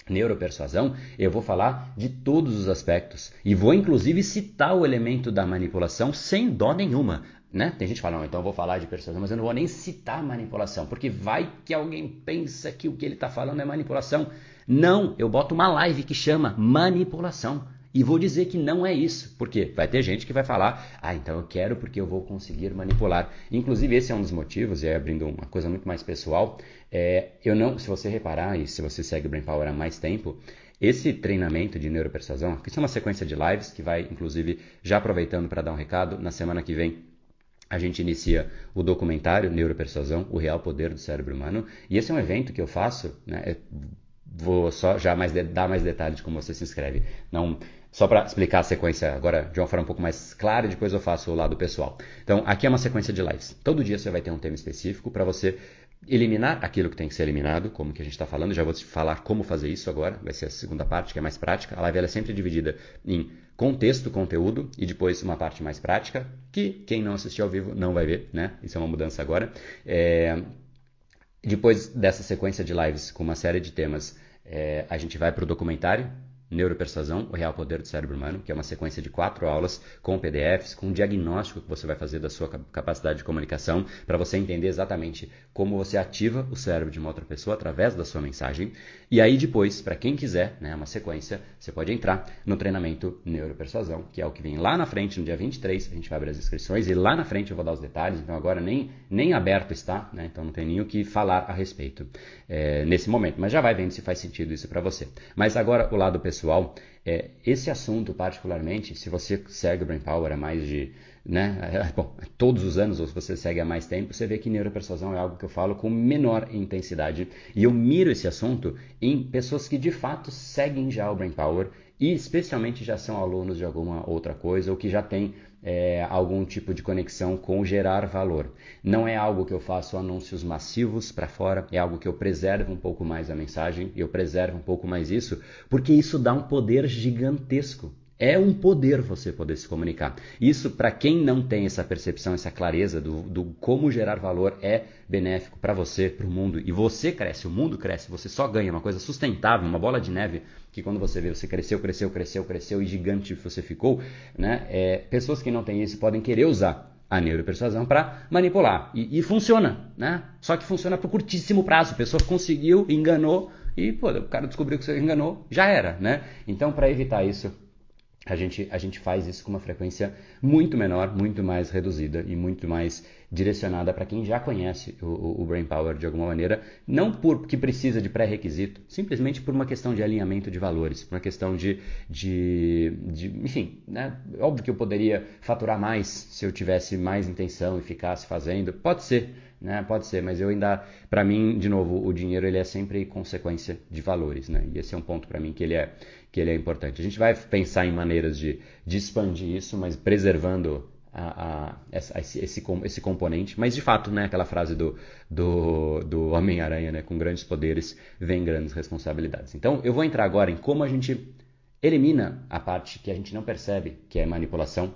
Speaker 1: neuropersuasão, eu vou falar de todos os aspectos e vou inclusive citar o elemento da manipulação sem dó nenhuma. Né? Tem gente que fala, não, então eu vou falar de persuasão, mas eu não vou nem citar manipulação, porque vai que alguém pensa que o que ele está falando é manipulação. Não, eu boto uma live que chama manipulação. E vou dizer que não é isso. Por quê? Vai ter gente que vai falar, ah, então eu quero porque eu vou conseguir manipular. Inclusive, esse é um dos motivos, e aí abrindo uma coisa muito mais pessoal, é, eu não, se você reparar, e se você segue o Brain Power há mais tempo, esse treinamento de neuropersuasão, isso é uma sequência de lives que vai, inclusive, já aproveitando para dar um recado, na semana que vem a gente inicia o documentário Neuropersuasão, o real poder do cérebro humano, e esse é um evento que eu faço, né, é, vou só já mais de, dar mais detalhes de como você se inscreve. Não, só para explicar a sequência agora de uma forma um pouco mais clara e depois eu faço o lado pessoal. Então, aqui é uma sequência de lives. Todo dia você vai ter um tema específico para você eliminar aquilo que tem que ser eliminado, como que a gente está falando. Já vou te falar como fazer isso agora. Vai ser a segunda parte, que é mais prática. A live é sempre dividida em contexto, conteúdo e depois uma parte mais prática, que quem não assistiu ao vivo não vai ver, né? Isso é uma mudança agora. É... Depois dessa sequência de lives com uma série de temas, é... a gente vai para o documentário Neuropersuasão, o Real Poder do Cérebro Humano, que é uma sequência de quatro aulas com PDFs, com um diagnóstico que você vai fazer da sua capacidade de comunicação, para você entender exatamente como você ativa o cérebro de uma outra pessoa através da sua mensagem. E aí depois, para quem quiser, né, uma sequência, você pode entrar no treinamento Neuropersuasão, que é o que vem lá na frente, no dia 23, a gente vai abrir as inscrições e lá na frente eu vou dar os detalhes, então agora nem, nem aberto está, né, então não tem nem o que falar a respeito é, nesse momento, mas já vai vendo se faz sentido isso para você. Mas agora o lado pessoal pessoal, é, esse assunto particularmente, se você segue o Brain Power há mais de, né, bom, todos os anos, ou se você segue há mais tempo, você vê que neuropersuasão é algo que eu falo com menor intensidade. E eu miro esse assunto em pessoas que de fato seguem já o Brain Power e especialmente já são alunos de alguma outra coisa ou que já têm é, algum tipo de conexão com gerar valor. Não é algo que eu faço anúncios massivos para fora, é algo que eu preservo um pouco mais a mensagem, eu preservo um pouco mais isso, porque isso dá um poder gigantesco é um poder você poder se comunicar. Isso, para quem não tem essa percepção, essa clareza do, do como gerar valor é benéfico para você, para o mundo, e você cresce, o mundo cresce, você só ganha uma coisa sustentável, uma bola de neve, que quando você vê, você cresceu, cresceu, cresceu, cresceu e gigante você ficou, né? É, pessoas que não têm isso podem querer usar a neuropersuasão para manipular. E, e, funciona, né? Só que funciona por curtíssimo prazo. A pessoa conseguiu, enganou e pô, o cara descobriu que você enganou, já era, né? Então, para evitar isso, a gente, a gente faz isso com uma frequência muito menor, muito mais reduzida e muito mais direcionada para quem já conhece o, o, Brain Power de alguma maneira, não porque precisa de pré-requisito, simplesmente por uma questão de alinhamento de valores, por uma questão de, de, de enfim, né? óbvio que eu poderia faturar mais se eu tivesse mais intenção e ficasse fazendo, pode ser, né? Pode ser, mas eu ainda, para mim, de novo, o dinheiro ele é sempre consequência de valores, né? E esse é um ponto para mim que ele é que ele é importante. A gente vai pensar em maneiras de, de expandir isso, mas preservando a, a, esse, esse, esse, componente. Mas de fato, né, aquela frase do, do, do Homem-Aranha, né, com grandes poderes vem grandes responsabilidades. Então eu vou entrar agora em como a gente elimina a parte que a gente não percebe, que é manipulação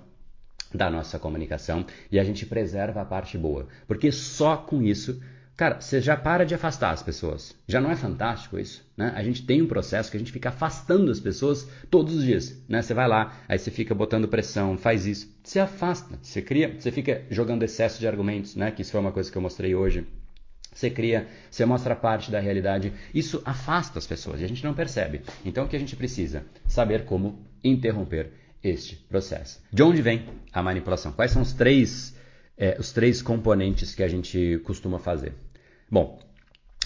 Speaker 1: da nossa comunicação, e a gente preserva a parte boa. Porque só com isso Cara, você já para de afastar as pessoas. Já não é fantástico isso? Né? A gente tem um processo que a gente fica afastando as pessoas todos os dias. Né? Você vai lá, aí você fica botando pressão, faz isso. Você afasta, você cria, você fica jogando excesso de argumentos, né? que isso foi uma coisa que eu mostrei hoje. Você cria, você mostra parte da realidade. Isso afasta as pessoas e a gente não percebe. Então o que a gente precisa? Saber como interromper este processo. De onde vem a manipulação? Quais são os três é, os três componentes que a gente costuma fazer. Bom,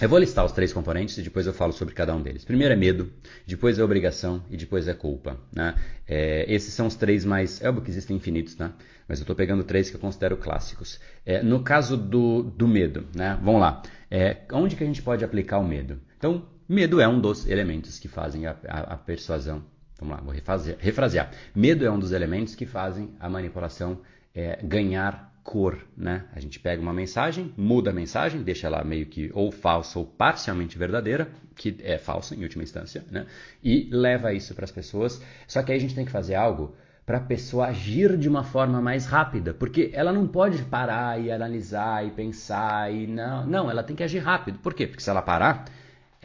Speaker 1: eu vou listar os três componentes e depois eu falo sobre cada um deles. Primeiro é medo, depois é obrigação e depois é culpa. Né? É, esses são os três mais. É óbvio que existem infinitos, né? mas eu estou pegando três que eu considero clássicos. É, no caso do, do medo, né? vamos lá. É, onde que a gente pode aplicar o medo? Então, medo é um dos elementos que fazem a, a, a persuasão. Vamos lá, vou refazer, refrasear. Medo é um dos elementos que fazem a manipulação é, ganhar cor, né? A gente pega uma mensagem, muda a mensagem, deixa ela meio que ou falsa ou parcialmente verdadeira, que é falsa em última instância, né? E leva isso para as pessoas. Só que aí a gente tem que fazer algo para a pessoa agir de uma forma mais rápida, porque ela não pode parar e analisar e pensar e não, não, ela tem que agir rápido. Por quê? Porque se ela parar,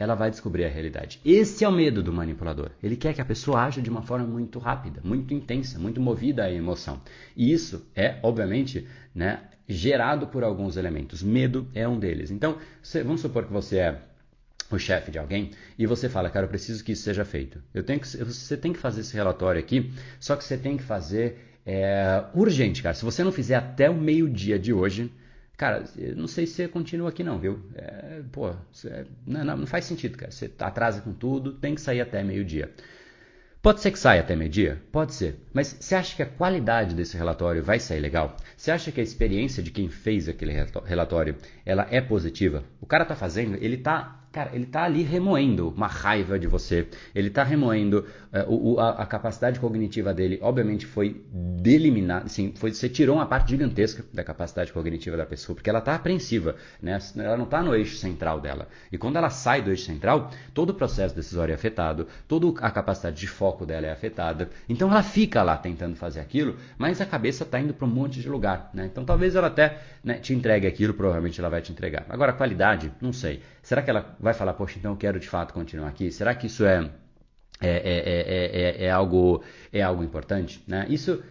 Speaker 1: ela vai descobrir a realidade. Esse é o medo do manipulador. Ele quer que a pessoa haja de uma forma muito rápida, muito intensa, muito movida à emoção. E isso é, obviamente, né, gerado por alguns elementos. Medo é um deles. Então, vamos supor que você é o chefe de alguém e você fala, cara, eu preciso que isso seja feito. Eu tenho que, você tem que fazer esse relatório aqui, só que você tem que fazer é, urgente, cara. Se você não fizer até o meio-dia de hoje, Cara, não sei se você continua aqui não, viu? É, pô, é, não, não, faz sentido, cara. Você atrasa com tudo, tem que sair até meio-dia. Pode ser que saia até meio-dia? Pode ser. Mas você acha que a qualidade desse relatório vai sair legal? Você acha que a experiência de quem fez aquele relatório ela é positiva? O cara está fazendo, ele está cara, ele tá ali remoendo uma raiva de você, ele tá remoendo uh, o, a, a, capacidade cognitiva dele, obviamente foi deliminar, assim, foi, você tirou uma parte gigantesca da capacidade cognitiva da pessoa, porque ela tá apreensiva, né? Ela não tá no eixo central dela. E quando ela sai do eixo central, todo o processo decisório é afetado, toda a capacidade de foco dela é afetada. Então ela fica lá tentando fazer aquilo, mas a cabeça tá indo para um monte de lugar, né? Então talvez ela até né, te entregue aquilo, provavelmente ela vai te entregar. Agora, a qualidade, não sei. Será que ela vai falar, poxa, então eu quero de fato continuar aqui? Será que isso é, é, é, é algo, é algo importante? Né? Isso.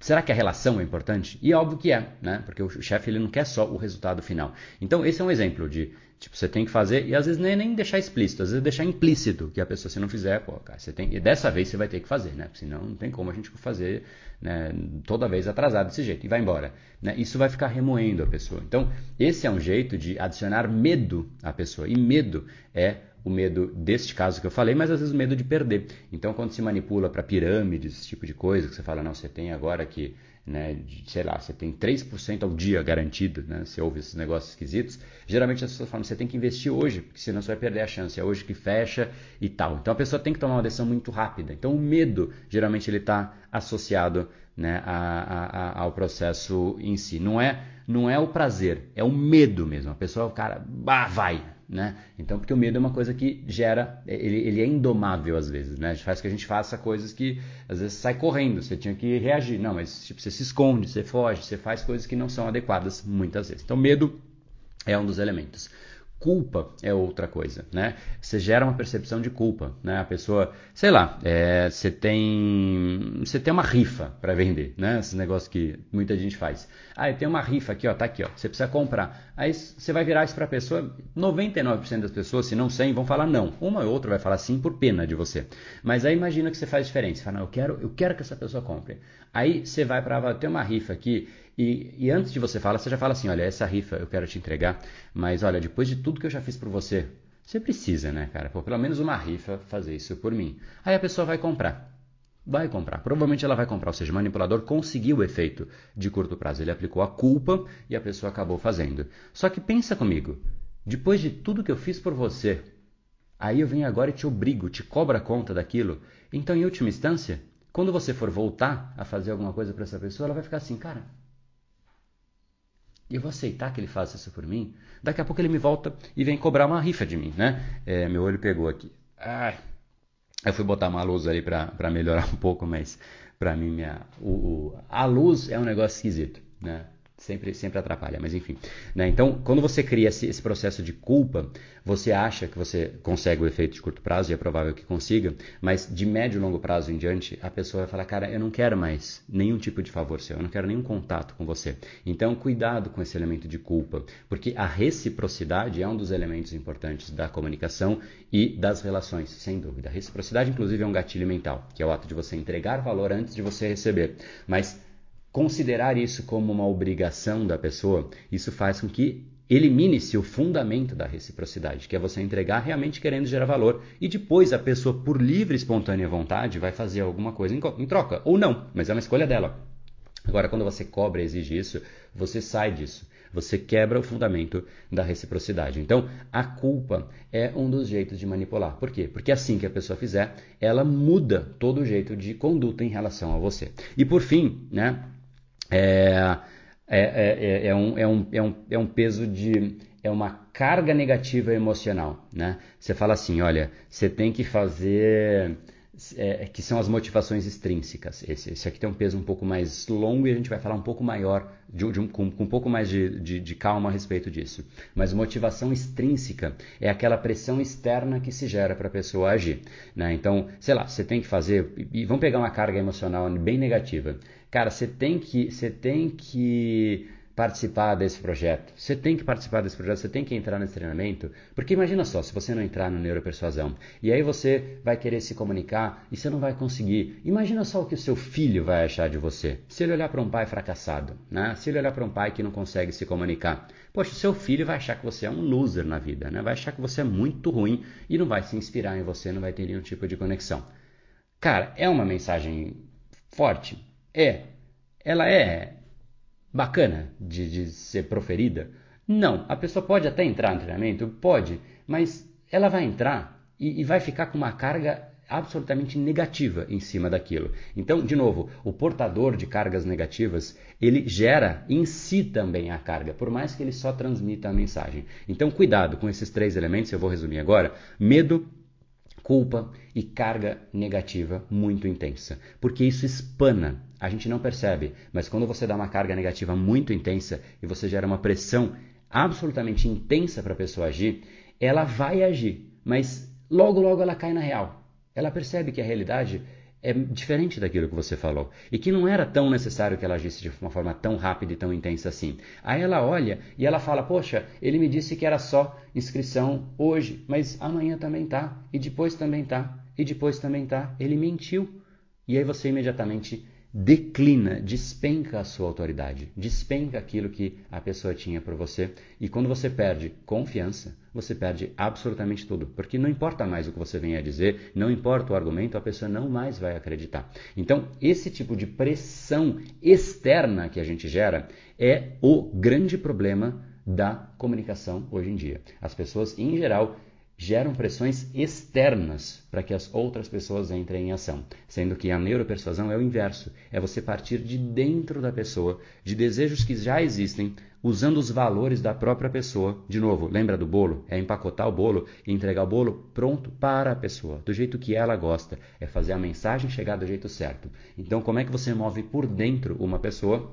Speaker 1: Será que a relação é importante? E óbvio que é, né? Porque o chefe ele não quer só o resultado final. Então esse é um exemplo de Tipo, você tem que fazer, e às vezes nem, nem deixar explícito, às vezes deixar implícito, que a pessoa, se não fizer, pô, cara, você tem, e dessa vez você vai ter que fazer, né? Senão não tem como a gente fazer né, toda vez atrasado desse jeito, e vai embora. Né? Isso vai ficar remoendo a pessoa. Então, esse é um jeito de adicionar medo à pessoa, e medo é o medo deste caso que eu falei, mas às vezes o medo de perder. Então, quando se manipula para pirâmides, esse tipo de coisa, que você fala, não, você tem agora que né, de, sei lá, você tem 3% ao dia garantido, né, você ouve esses negócios esquisitos, geralmente as pessoas falam, você tem que investir hoje, porque senão você vai perder a chance, é hoje que fecha e tal. Então a pessoa tem que tomar uma decisão muito rápida. Então o medo, geralmente ele está associado né, a, a, a, ao processo em si. Não é, não é o prazer, é o medo mesmo. A pessoa, o cara, bah, vai, né? Então, porque o medo é uma coisa que gera, ele, ele é indomável às vezes, né? Faz que a gente faça coisas que às vezes sai correndo, você tinha que reagir. Não, mas tipo, você se esconde, você foge, você faz coisas que não são adequadas muitas vezes. Então, medo é um dos elementos. Culpa é outra coisa, né? Você gera uma percepção de culpa, né? A pessoa, sei lá, é, você tem você tem uma rifa para vender, né? Esses negócios que muita gente faz. Ah, tenho uma rifa aqui, ó, tá aqui, ó. Você precisa comprar. Aí você vai virar isso para a pessoa. 99% das pessoas, se não 100, vão falar não. Uma ou outra vai falar sim por pena de você. Mas aí imagina que você faz diferente. Você fala, não, eu quero, eu quero que essa pessoa compre. Aí você vai para, tem uma rifa aqui e, e, antes de você falar, você já fala assim: olha, essa rifa eu quero te entregar, mas olha, depois de tudo que eu já fiz por você, você precisa, né, cara? Pô, pelo menos uma rifa fazer isso por mim. Aí a pessoa vai comprar. Vai comprar. Provavelmente ela vai comprar. Ou seja, o manipulador conseguiu o efeito de curto prazo. Ele aplicou a culpa e a pessoa acabou fazendo. Só que pensa comigo: depois de tudo que eu fiz por você, aí eu venho agora e te obrigo, te cobra a conta daquilo. Então, em última instância, quando você for voltar a fazer alguma coisa para essa pessoa, ela vai ficar assim, cara, e eu vou aceitar que ele faça isso por mim. Daqui a pouco ele me volta e vem cobrar uma rifa de mim, né? É, meu olho pegou aqui. Ai. Eu fui botar uma luz ali para melhorar um pouco, mas para mim minha, o, o, a luz é um negócio esquisito, né? Sempre, sempre atrapalha, mas enfim. Né? Então, quando você cria esse, esse, processo de culpa, você acha que você consegue o efeito de curto prazo, e é provável que consiga, mas de médio e longo prazo em diante, a pessoa vai falar: Cara, eu não quero mais nenhum tipo de favor seu, eu não quero nenhum contato com você. Então, cuidado com esse elemento de culpa, porque a reciprocidade é um dos elementos importantes da comunicação e das relações, sem dúvida. A reciprocidade, inclusive, é um gatilho mental, que é o ato de você entregar valor antes de você receber. Mas considerar isso como uma obrigação da pessoa, isso faz com que elimine-se o fundamento da reciprocidade, que é você entregar realmente querendo gerar valor e depois a pessoa, por livre e espontânea vontade, vai fazer alguma coisa em, troca, ou não, mas é uma escolha dela. Agora, quando você cobra e exige isso, você sai disso. Você quebra o fundamento da reciprocidade. Então, a culpa é um dos jeitos de manipular. Por quê? Porque assim que a pessoa fizer, ela muda todo o jeito de conduta em relação a você. E por fim, né, é, é, é, é, um, é, um, é, um, é um peso de. É uma carga negativa emocional. Né? Você fala assim: olha, você tem que fazer. É, que são as motivações extrínsecas. Esse, esse, aqui tem um peso um pouco mais longo e a gente vai falar um pouco maior, de, de um, com, com, um pouco mais de, de, de, calma a respeito disso. Mas motivação extrínseca é aquela pressão externa que se gera para a pessoa agir. Né? Então, sei lá, você tem que fazer. E vamos pegar uma carga emocional bem negativa. Cara, você tem que, você tem que participar desse projeto. Você tem que participar desse projeto, você tem que entrar nesse treinamento. Porque imagina só, se você não entrar no neuropersuasão, e aí você vai querer se comunicar e você não vai conseguir. Imagina só o que o seu filho vai achar de você. Se ele olhar para um pai fracassado, né? Se ele olhar para um pai que não consegue se comunicar, poxa, seu filho vai achar que você é um loser na vida, né? Vai achar que você é muito ruim e não vai se inspirar em você, não vai ter nenhum tipo de conexão. Cara, é uma mensagem forte, é, ela é bacana de, de ser proferida, Não, a pessoa pode até entrar no treinamento, pode, mas ela vai entrar e, e vai ficar com uma carga absolutamente negativa em cima daquilo. Então, de novo, o portador de cargas negativas, ele gera em si também a carga, por mais que ele só transmita a mensagem. Então, cuidado com esses três elementos, eu vou resumir agora: medo, culpa e carga negativa muito intensa, porque isso espana. A gente não percebe, mas quando você dá uma carga negativa muito intensa e você gera uma pressão absolutamente intensa para a pessoa agir, ela vai agir, mas logo logo ela cai na real. Ela percebe que a realidade é diferente daquilo que você falou e que não era tão necessário que ela agisse de uma forma tão rápida e tão intensa assim. Aí ela olha e ela fala: Poxa, ele me disse que era só inscrição hoje, mas amanhã também tá, e depois também tá, e depois também tá. Ele mentiu. E aí você imediatamente declina, despenca a sua autoridade, despenca aquilo que a pessoa tinha por você. E quando você perde confiança, você perde absolutamente tudo, porque não importa mais o que você venha a dizer, não importa o argumento, a pessoa não mais vai acreditar. Então, esse tipo de pressão externa que a gente gera é o grande problema da comunicação hoje em dia. As pessoas, em geral, geram pressões externas para que as outras pessoas entrem em ação, sendo que a neuropersuasão é o inverso, é você partir de dentro da pessoa, de desejos que já existem, usando os valores da própria pessoa. De novo, lembra do bolo? É empacotar o bolo e entregar o bolo pronto para a pessoa, do jeito que ela gosta, é fazer a mensagem chegar do jeito certo. Então, como é que você move por dentro uma pessoa?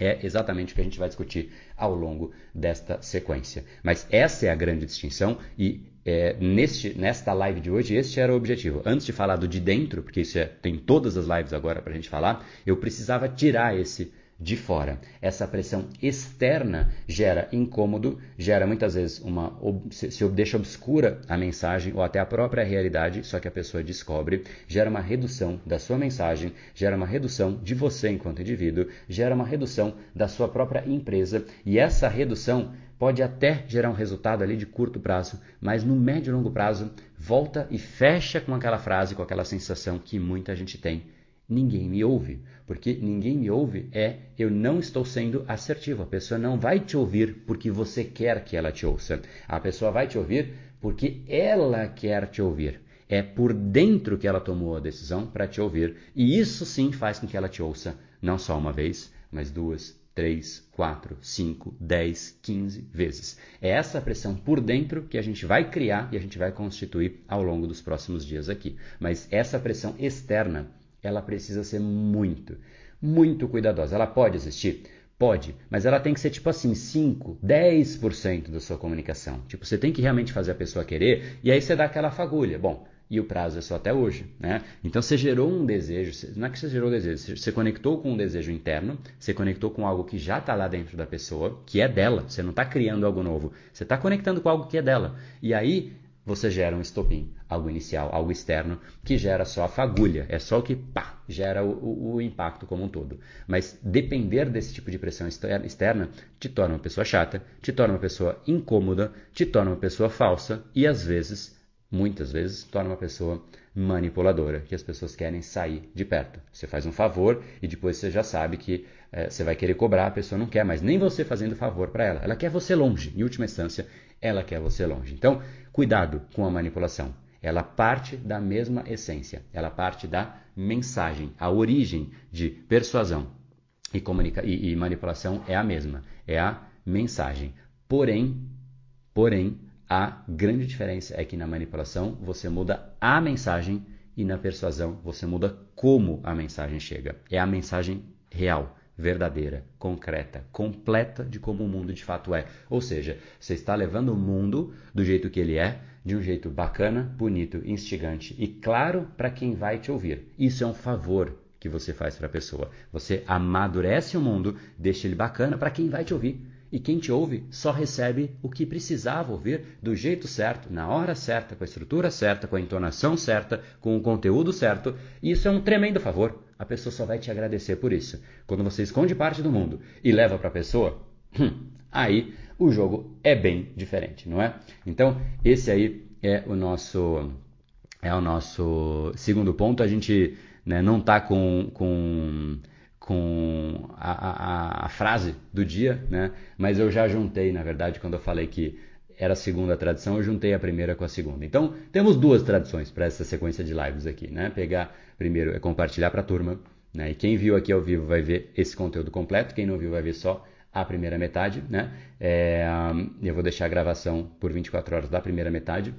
Speaker 1: É exatamente o que a gente vai discutir ao longo desta sequência. Mas essa é a grande distinção e é, neste, nesta live de hoje, este era o objetivo. Antes de falar do de dentro, porque isso é, tem todas as lives agora para a gente falar, eu precisava tirar esse de fora. Essa pressão externa gera incômodo, gera muitas vezes uma. se, deixa obscura a mensagem ou até a própria realidade, só que a pessoa descobre, gera uma redução da sua mensagem, gera uma redução de você enquanto indivíduo, gera uma redução da sua própria empresa e essa redução pode até gerar um resultado ali de curto prazo, mas no médio e longo prazo volta e fecha com aquela frase, com aquela sensação que muita gente tem. Ninguém me ouve, porque ninguém me ouve é eu não estou sendo assertivo. A pessoa não vai te ouvir porque você quer que ela te ouça. A pessoa vai te ouvir porque ela quer te ouvir. É por dentro que ela tomou a decisão para te ouvir. E isso sim faz com que ela te ouça, não só uma vez, mas duas, 3, 4, 5, 10, 15 vezes. É essa pressão por dentro que a gente vai criar e a gente vai constituir ao longo dos próximos dias aqui. Mas essa pressão externa, ela precisa ser muito, muito cuidadosa. Ela pode existir? Pode, mas ela tem que ser tipo assim, 5, 10% da sua comunicação. Tipo, você tem que realmente fazer a pessoa querer e aí você dá aquela fagulha. Bom, e o prazo é só até hoje. Né? Então você gerou um desejo, não é que você gerou um desejo, você conectou com um desejo interno, você conectou com algo que já está lá dentro da pessoa, que é dela, você não está criando algo novo, você está conectando com algo que é dela. E aí você gera um estopim, algo inicial, algo externo, que gera só a fagulha, é só o que pá, gera o, o, o impacto como um todo. Mas depender desse tipo de pressão externa te torna uma pessoa chata, te torna uma pessoa incômoda, te torna uma pessoa falsa e às vezes muitas vezes torna uma pessoa manipuladora, que as pessoas querem sair de perto. Você faz um favor e depois você já sabe que é, você vai querer cobrar, a pessoa não quer mais nem você fazendo favor para ela. Ela quer você longe. Em última instância, ela quer você longe. Então, cuidado com a manipulação. Ela parte da mesma essência, ela parte da mensagem. A origem de persuasão e, e, e manipulação é a mesma, é a mensagem. Porém, porém, a grande diferença é que na manipulação você muda a mensagem e na persuasão você muda como a mensagem chega. É a mensagem real, verdadeira, concreta, completa de como o mundo de fato é. Ou seja, você está levando o mundo do jeito que ele é, de um jeito bacana, bonito, instigante e claro para quem vai te ouvir. Isso é um favor que você faz para a pessoa. Você amadurece o mundo, deixa ele bacana para quem vai te ouvir. E quem te ouve só recebe o que precisava ouvir do jeito certo, na hora certa, com a estrutura certa, com a entonação certa, com o conteúdo certo. E isso é um tremendo favor. A pessoa só vai te agradecer por isso. Quando você esconde parte do mundo e leva para a pessoa, hum, aí o jogo é bem diferente, não é? Então, esse aí é o nosso é o nosso segundo ponto. A gente né, não está com, com com a, a, a, frase do dia, né? Mas eu já juntei, na verdade, quando eu falei que era a segunda tradição, eu juntei a primeira com a segunda. Então, temos duas tradições para essa sequência de lives aqui, né? Pegar primeiro é compartilhar para a turma, né? E quem viu aqui ao vivo vai ver esse conteúdo completo, quem não viu vai ver só a primeira metade, né? É, eu vou deixar a gravação por 24 horas da primeira metade.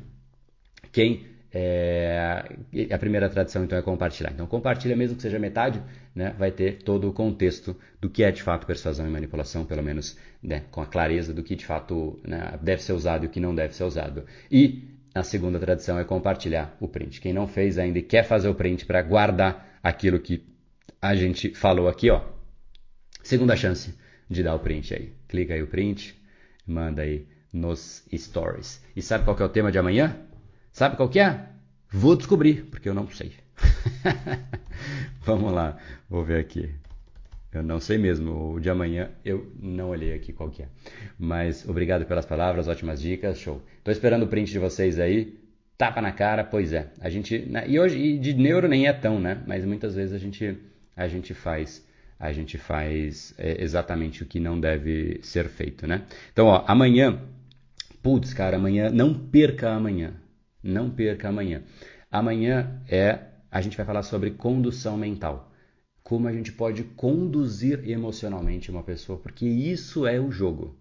Speaker 1: Quem é, a primeira tradição então é compartilhar. Então compartilha mesmo que seja metade, né, vai ter todo o contexto do que é de fato persuasão e manipulação, pelo menos né, com a clareza do que de fato né, deve ser usado e o que não deve ser usado. E a segunda tradição é compartilhar o print. Quem não fez ainda e quer fazer o print para guardar aquilo que a gente falou aqui, ó, segunda chance de dar o print aí. Clica aí o print, manda aí nos stories. E sabe qual é o tema de amanhã? Sabe qual que é? Vou descobrir, porque eu não sei. Vamos lá, vou ver aqui. Eu não sei mesmo, o de amanhã eu não olhei aqui qual que é. Mas obrigado pelas palavras, ótimas dicas, show. Tô esperando o print de vocês aí. Tapa na cara, pois é. A gente, né, e hoje e de neuro nem é tão, né? Mas muitas vezes a gente a gente faz a gente faz é, exatamente o que não deve ser feito, né? Então, ó, amanhã, putz, cara, amanhã não perca amanhã. Não perca amanhã. Amanhã é a gente vai falar sobre condução mental. Como a gente pode conduzir emocionalmente uma pessoa, porque isso é o jogo.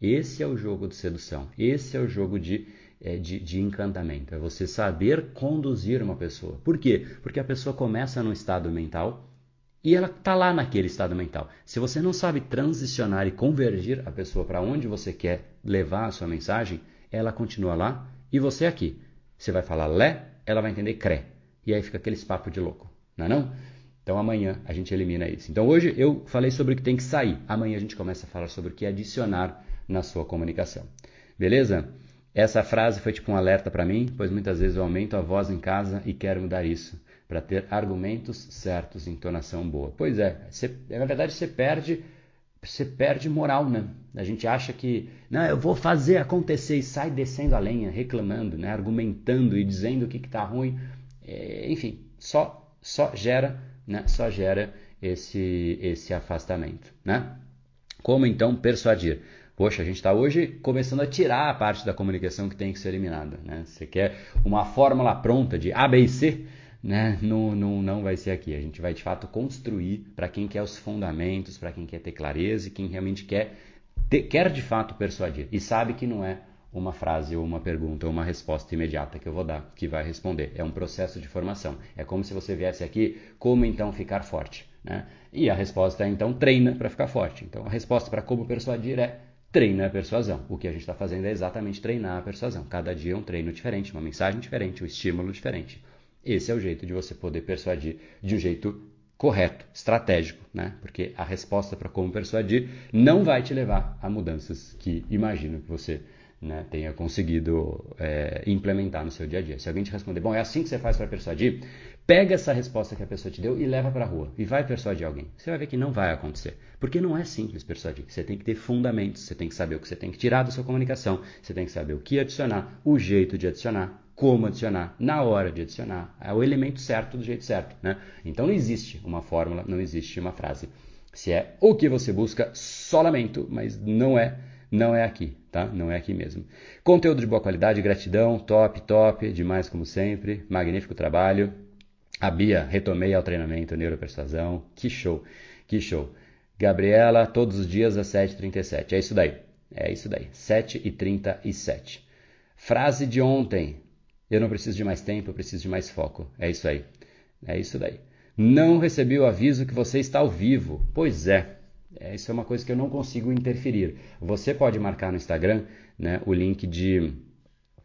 Speaker 1: Esse é o jogo de sedução. Esse é o jogo de, é, de, de encantamento. É você saber conduzir uma pessoa. Por quê? Porque a pessoa começa num estado mental e ela está lá naquele estado mental. Se você não sabe transicionar e convergir a pessoa para onde você quer levar a sua mensagem, ela continua lá e você aqui. Você vai falar lé, ela vai entender cré. E aí fica aqueles papo de louco, não é não? Então amanhã a gente elimina isso. Então hoje eu falei sobre o que tem que sair. Amanhã a gente começa a falar sobre o que adicionar na sua comunicação. Beleza? Essa frase foi tipo um alerta para mim, pois muitas vezes eu aumento a voz em casa e quero mudar isso para ter argumentos certos, entonação boa. Pois é, você, na verdade você perde você perde moral, né? A gente acha que, não, eu vou fazer acontecer e sai descendo a lenha, reclamando, né? argumentando e dizendo o que está ruim. É, enfim, só, só gera, né? Só gera esse, esse afastamento, né? Como então persuadir? Poxa, a gente está hoje começando a tirar a parte da comunicação que tem que ser eliminada. Né? Você quer uma fórmula pronta de A, B C? né, não, não, não vai ser aqui. A gente vai de fato construir para quem quer os fundamentos, para quem quer ter clareza e quem realmente quer, ter, quer de fato persuadir e sabe que não é uma frase ou uma pergunta ou uma resposta imediata que eu vou dar, que vai responder. É um processo de formação. É como se você viesse aqui, como então ficar forte? Né? E a resposta é então treina para ficar forte. Então a resposta para como persuadir é treina a persuasão. O que a gente está fazendo é exatamente treinar a persuasão. Cada dia é um treino diferente, uma mensagem diferente, um estímulo diferente. Esse é o jeito de você poder persuadir de um jeito correto, estratégico, né? Porque a resposta para como persuadir não vai te levar a mudanças que imagino que você né, tenha conseguido é, implementar no seu dia a dia. Se alguém te responder, bom, é assim que você faz para persuadir, pega essa resposta que a pessoa te deu e leva para a rua e vai persuadir alguém. Você vai ver que não vai acontecer, porque não é simples persuadir. Você tem que ter fundamentos, você tem que saber o que você tem que tirar da sua comunicação, você tem que saber o que adicionar, o jeito de adicionar, como adicionar, na hora de adicionar, é o elemento certo do jeito certo, né? Então não existe uma fórmula, não existe uma frase. Se é o que você busca, só lamento, mas não é, não é aqui, tá? Não é aqui mesmo. Conteúdo de boa qualidade, gratidão, top, top, demais como sempre, magnífico trabalho. A Bia, retomei ao treinamento, neuropersuasão, que show, que show. Gabriela, todos os dias às 7h37, é isso daí, é isso daí, 7h37. Frase de ontem, eu não preciso de mais tempo, eu preciso de mais foco. É isso aí. É isso daí. Não recebi o aviso que você está ao vivo. Pois é. É. Isso é uma coisa que eu não consigo interferir. Você pode marcar no Instagram né, o link de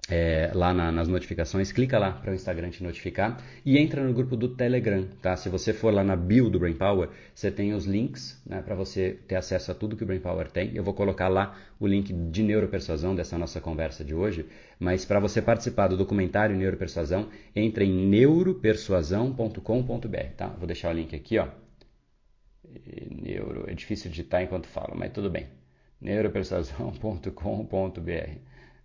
Speaker 1: é, lá na, nas notificações, clica lá para o Instagram te notificar e entra no grupo do Telegram, tá? Se você for lá na bio do Brain Power, você tem os links né, para você ter acesso a tudo que o Brain Power tem. Eu vou colocar lá o link de neuropersuasão dessa nossa conversa de hoje, mas para você participar do documentário Neuropersuasão, entre em neuropersuasão.com.br, tá? Vou deixar o link aqui, ó. Neuro, é difícil digitar enquanto falo, mas tudo bem. neuropersuasão.com.br.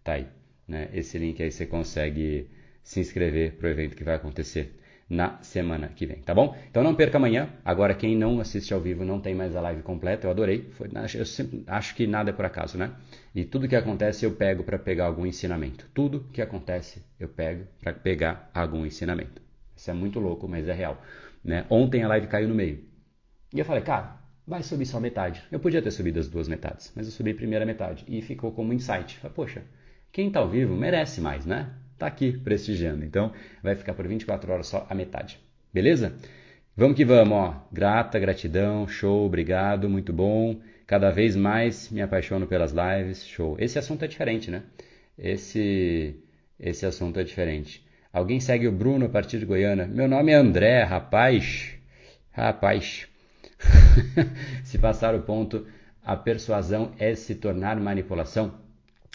Speaker 1: Tá aí. Né? Esse link aí você consegue se inscrever para o evento que vai acontecer na semana que vem, tá bom? Então não perca amanhã. Agora, quem não assiste ao vivo não tem mais a live completa. Eu adorei. Foi, eu sempre, acho que nada é por acaso, né? E tudo que acontece eu pego para pegar algum ensinamento. Tudo que acontece eu pego para pegar algum ensinamento. Isso é muito louco, mas é real. Né? Ontem a live caiu no meio. E eu falei, cara, vai subir só metade. Eu podia ter subido as duas metades, mas eu subi a primeira metade. E ficou como insight. Falei, poxa, quem está ao vivo merece mais, né? Tá aqui prestigiando. Então, vai ficar por 24 horas só a metade. Beleza? Vamos que vamos, ó. Grata, gratidão, show, obrigado, muito bom. Cada vez mais me apaixono pelas lives, show. Esse assunto é diferente, né? Esse esse assunto é diferente. Alguém segue o Bruno a partir de Goiânia? Meu nome é André, rapaz. Rapaz. Se passar o ponto, a persuasão é se tornar manipulação?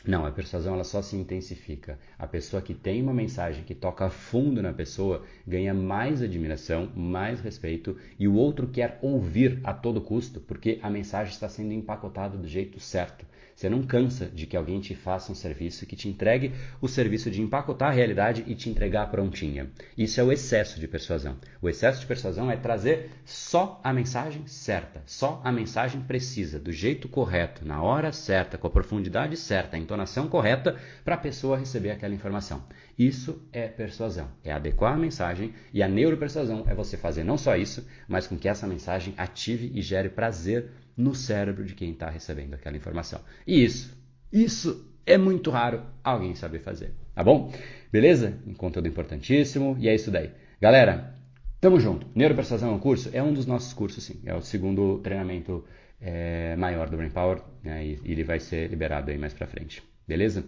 Speaker 1: Não, a persuasão ela só se intensifica. A pessoa que tem uma mensagem que toca fundo na pessoa ganha mais admiração, mais respeito e o outro quer ouvir a todo custo porque a mensagem está sendo empacotada do jeito certo. Você não cansa de que alguém te faça um serviço que te entregue o serviço de empacotar a realidade e te entregar prontinha. Isso é o excesso de persuasão. O excesso de persuasão é trazer só a mensagem certa, só a mensagem precisa, do jeito correto, na hora certa, com a profundidade certa, a entonação correta para a pessoa receber aquela informação. Isso é persuasão, é adequar a mensagem e a neuropersuasão é você fazer não só isso, mas com que essa mensagem ative e gere prazer no cérebro de quem está recebendo aquela informação. E isso, isso é muito raro alguém saber fazer, tá bom? Beleza? Um conteúdo importantíssimo e é isso daí. Galera, tamo junto. Neuropersuasão é um curso? É um dos nossos cursos, sim. É o segundo treinamento é, maior do Brain Power né? e, ele vai ser liberado aí mais pra frente. Beleza?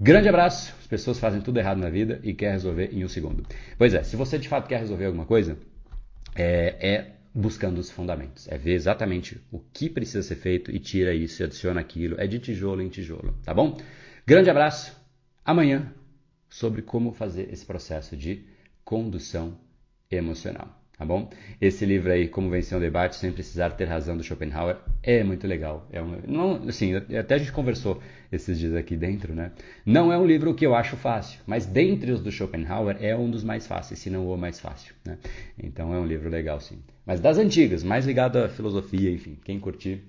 Speaker 1: Grande abraço. As pessoas fazem tudo errado na vida e quer resolver em um segundo. Pois é, se você de fato quer resolver alguma coisa, é, é buscando os fundamentos. É ver exatamente o que precisa ser feito e tira isso e adiciona aquilo. É de tijolo em tijolo, tá bom? Grande abraço. Amanhã sobre como fazer esse processo de condução emocional tá bom? Esse livro aí, Como Vencer um Debate Sem Precisar Ter Razão, do Schopenhauer, é muito legal. É um, não, assim, até a gente conversou esses dias aqui dentro, né? Não é um livro que eu acho fácil, mas dentre os do Schopenhauer é um dos mais fáceis, se não o mais fácil, né? Então é um livro legal, sim. Mas das antigas, mais ligado à filosofia, enfim, quem curtir,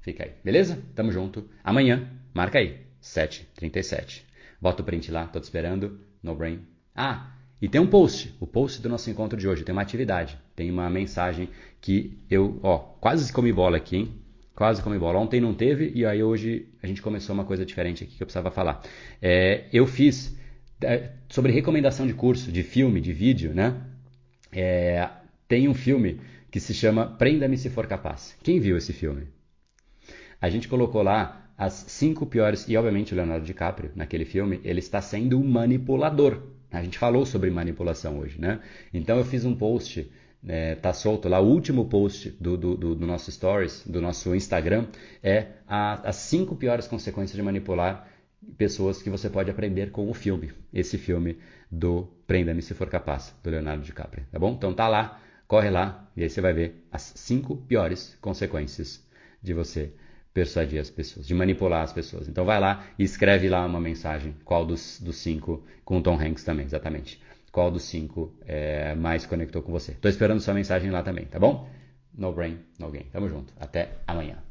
Speaker 1: fica aí, beleza? Tamo junto. Amanhã, marca aí, 7h37. Bota o print lá, tô te esperando, no brain. Ah, e tem um post, o post do nosso encontro de hoje, tem uma atividade, tem uma mensagem que eu, ó, quase comi bola aqui, hein? Quase comi bola. Ontem não teve e aí hoje a gente começou uma coisa diferente aqui que eu precisava falar. É, eu fiz é, sobre recomendação de curso, de filme, de vídeo, né? É, tem um filme que se chama Prenda-me se for capaz. Quem viu esse filme? A gente colocou lá as cinco piores, e obviamente o Leonardo DiCaprio, naquele filme, ele está sendo um manipulador. A gente falou sobre manipulação hoje, né? Então eu fiz um post, é, tá solto lá, o último post do, do, do, do nosso Stories, do nosso Instagram, é a, as cinco piores consequências de manipular pessoas que você pode aprender com o filme, esse filme do Prenda-me se for capaz, do Leonardo DiCaprio, tá bom? Então tá lá, corre lá e aí você vai ver as cinco piores consequências de você persuadir as pessoas, de manipular as pessoas. Então vai lá e escreve lá uma mensagem, qual dos, dos cinco, com o Tom Hanks também, exatamente. Qual dos cinco é, mais conectou com você. Estou esperando sua mensagem lá também, tá bom? No brain, no gain. Tamo junto. Até amanhã.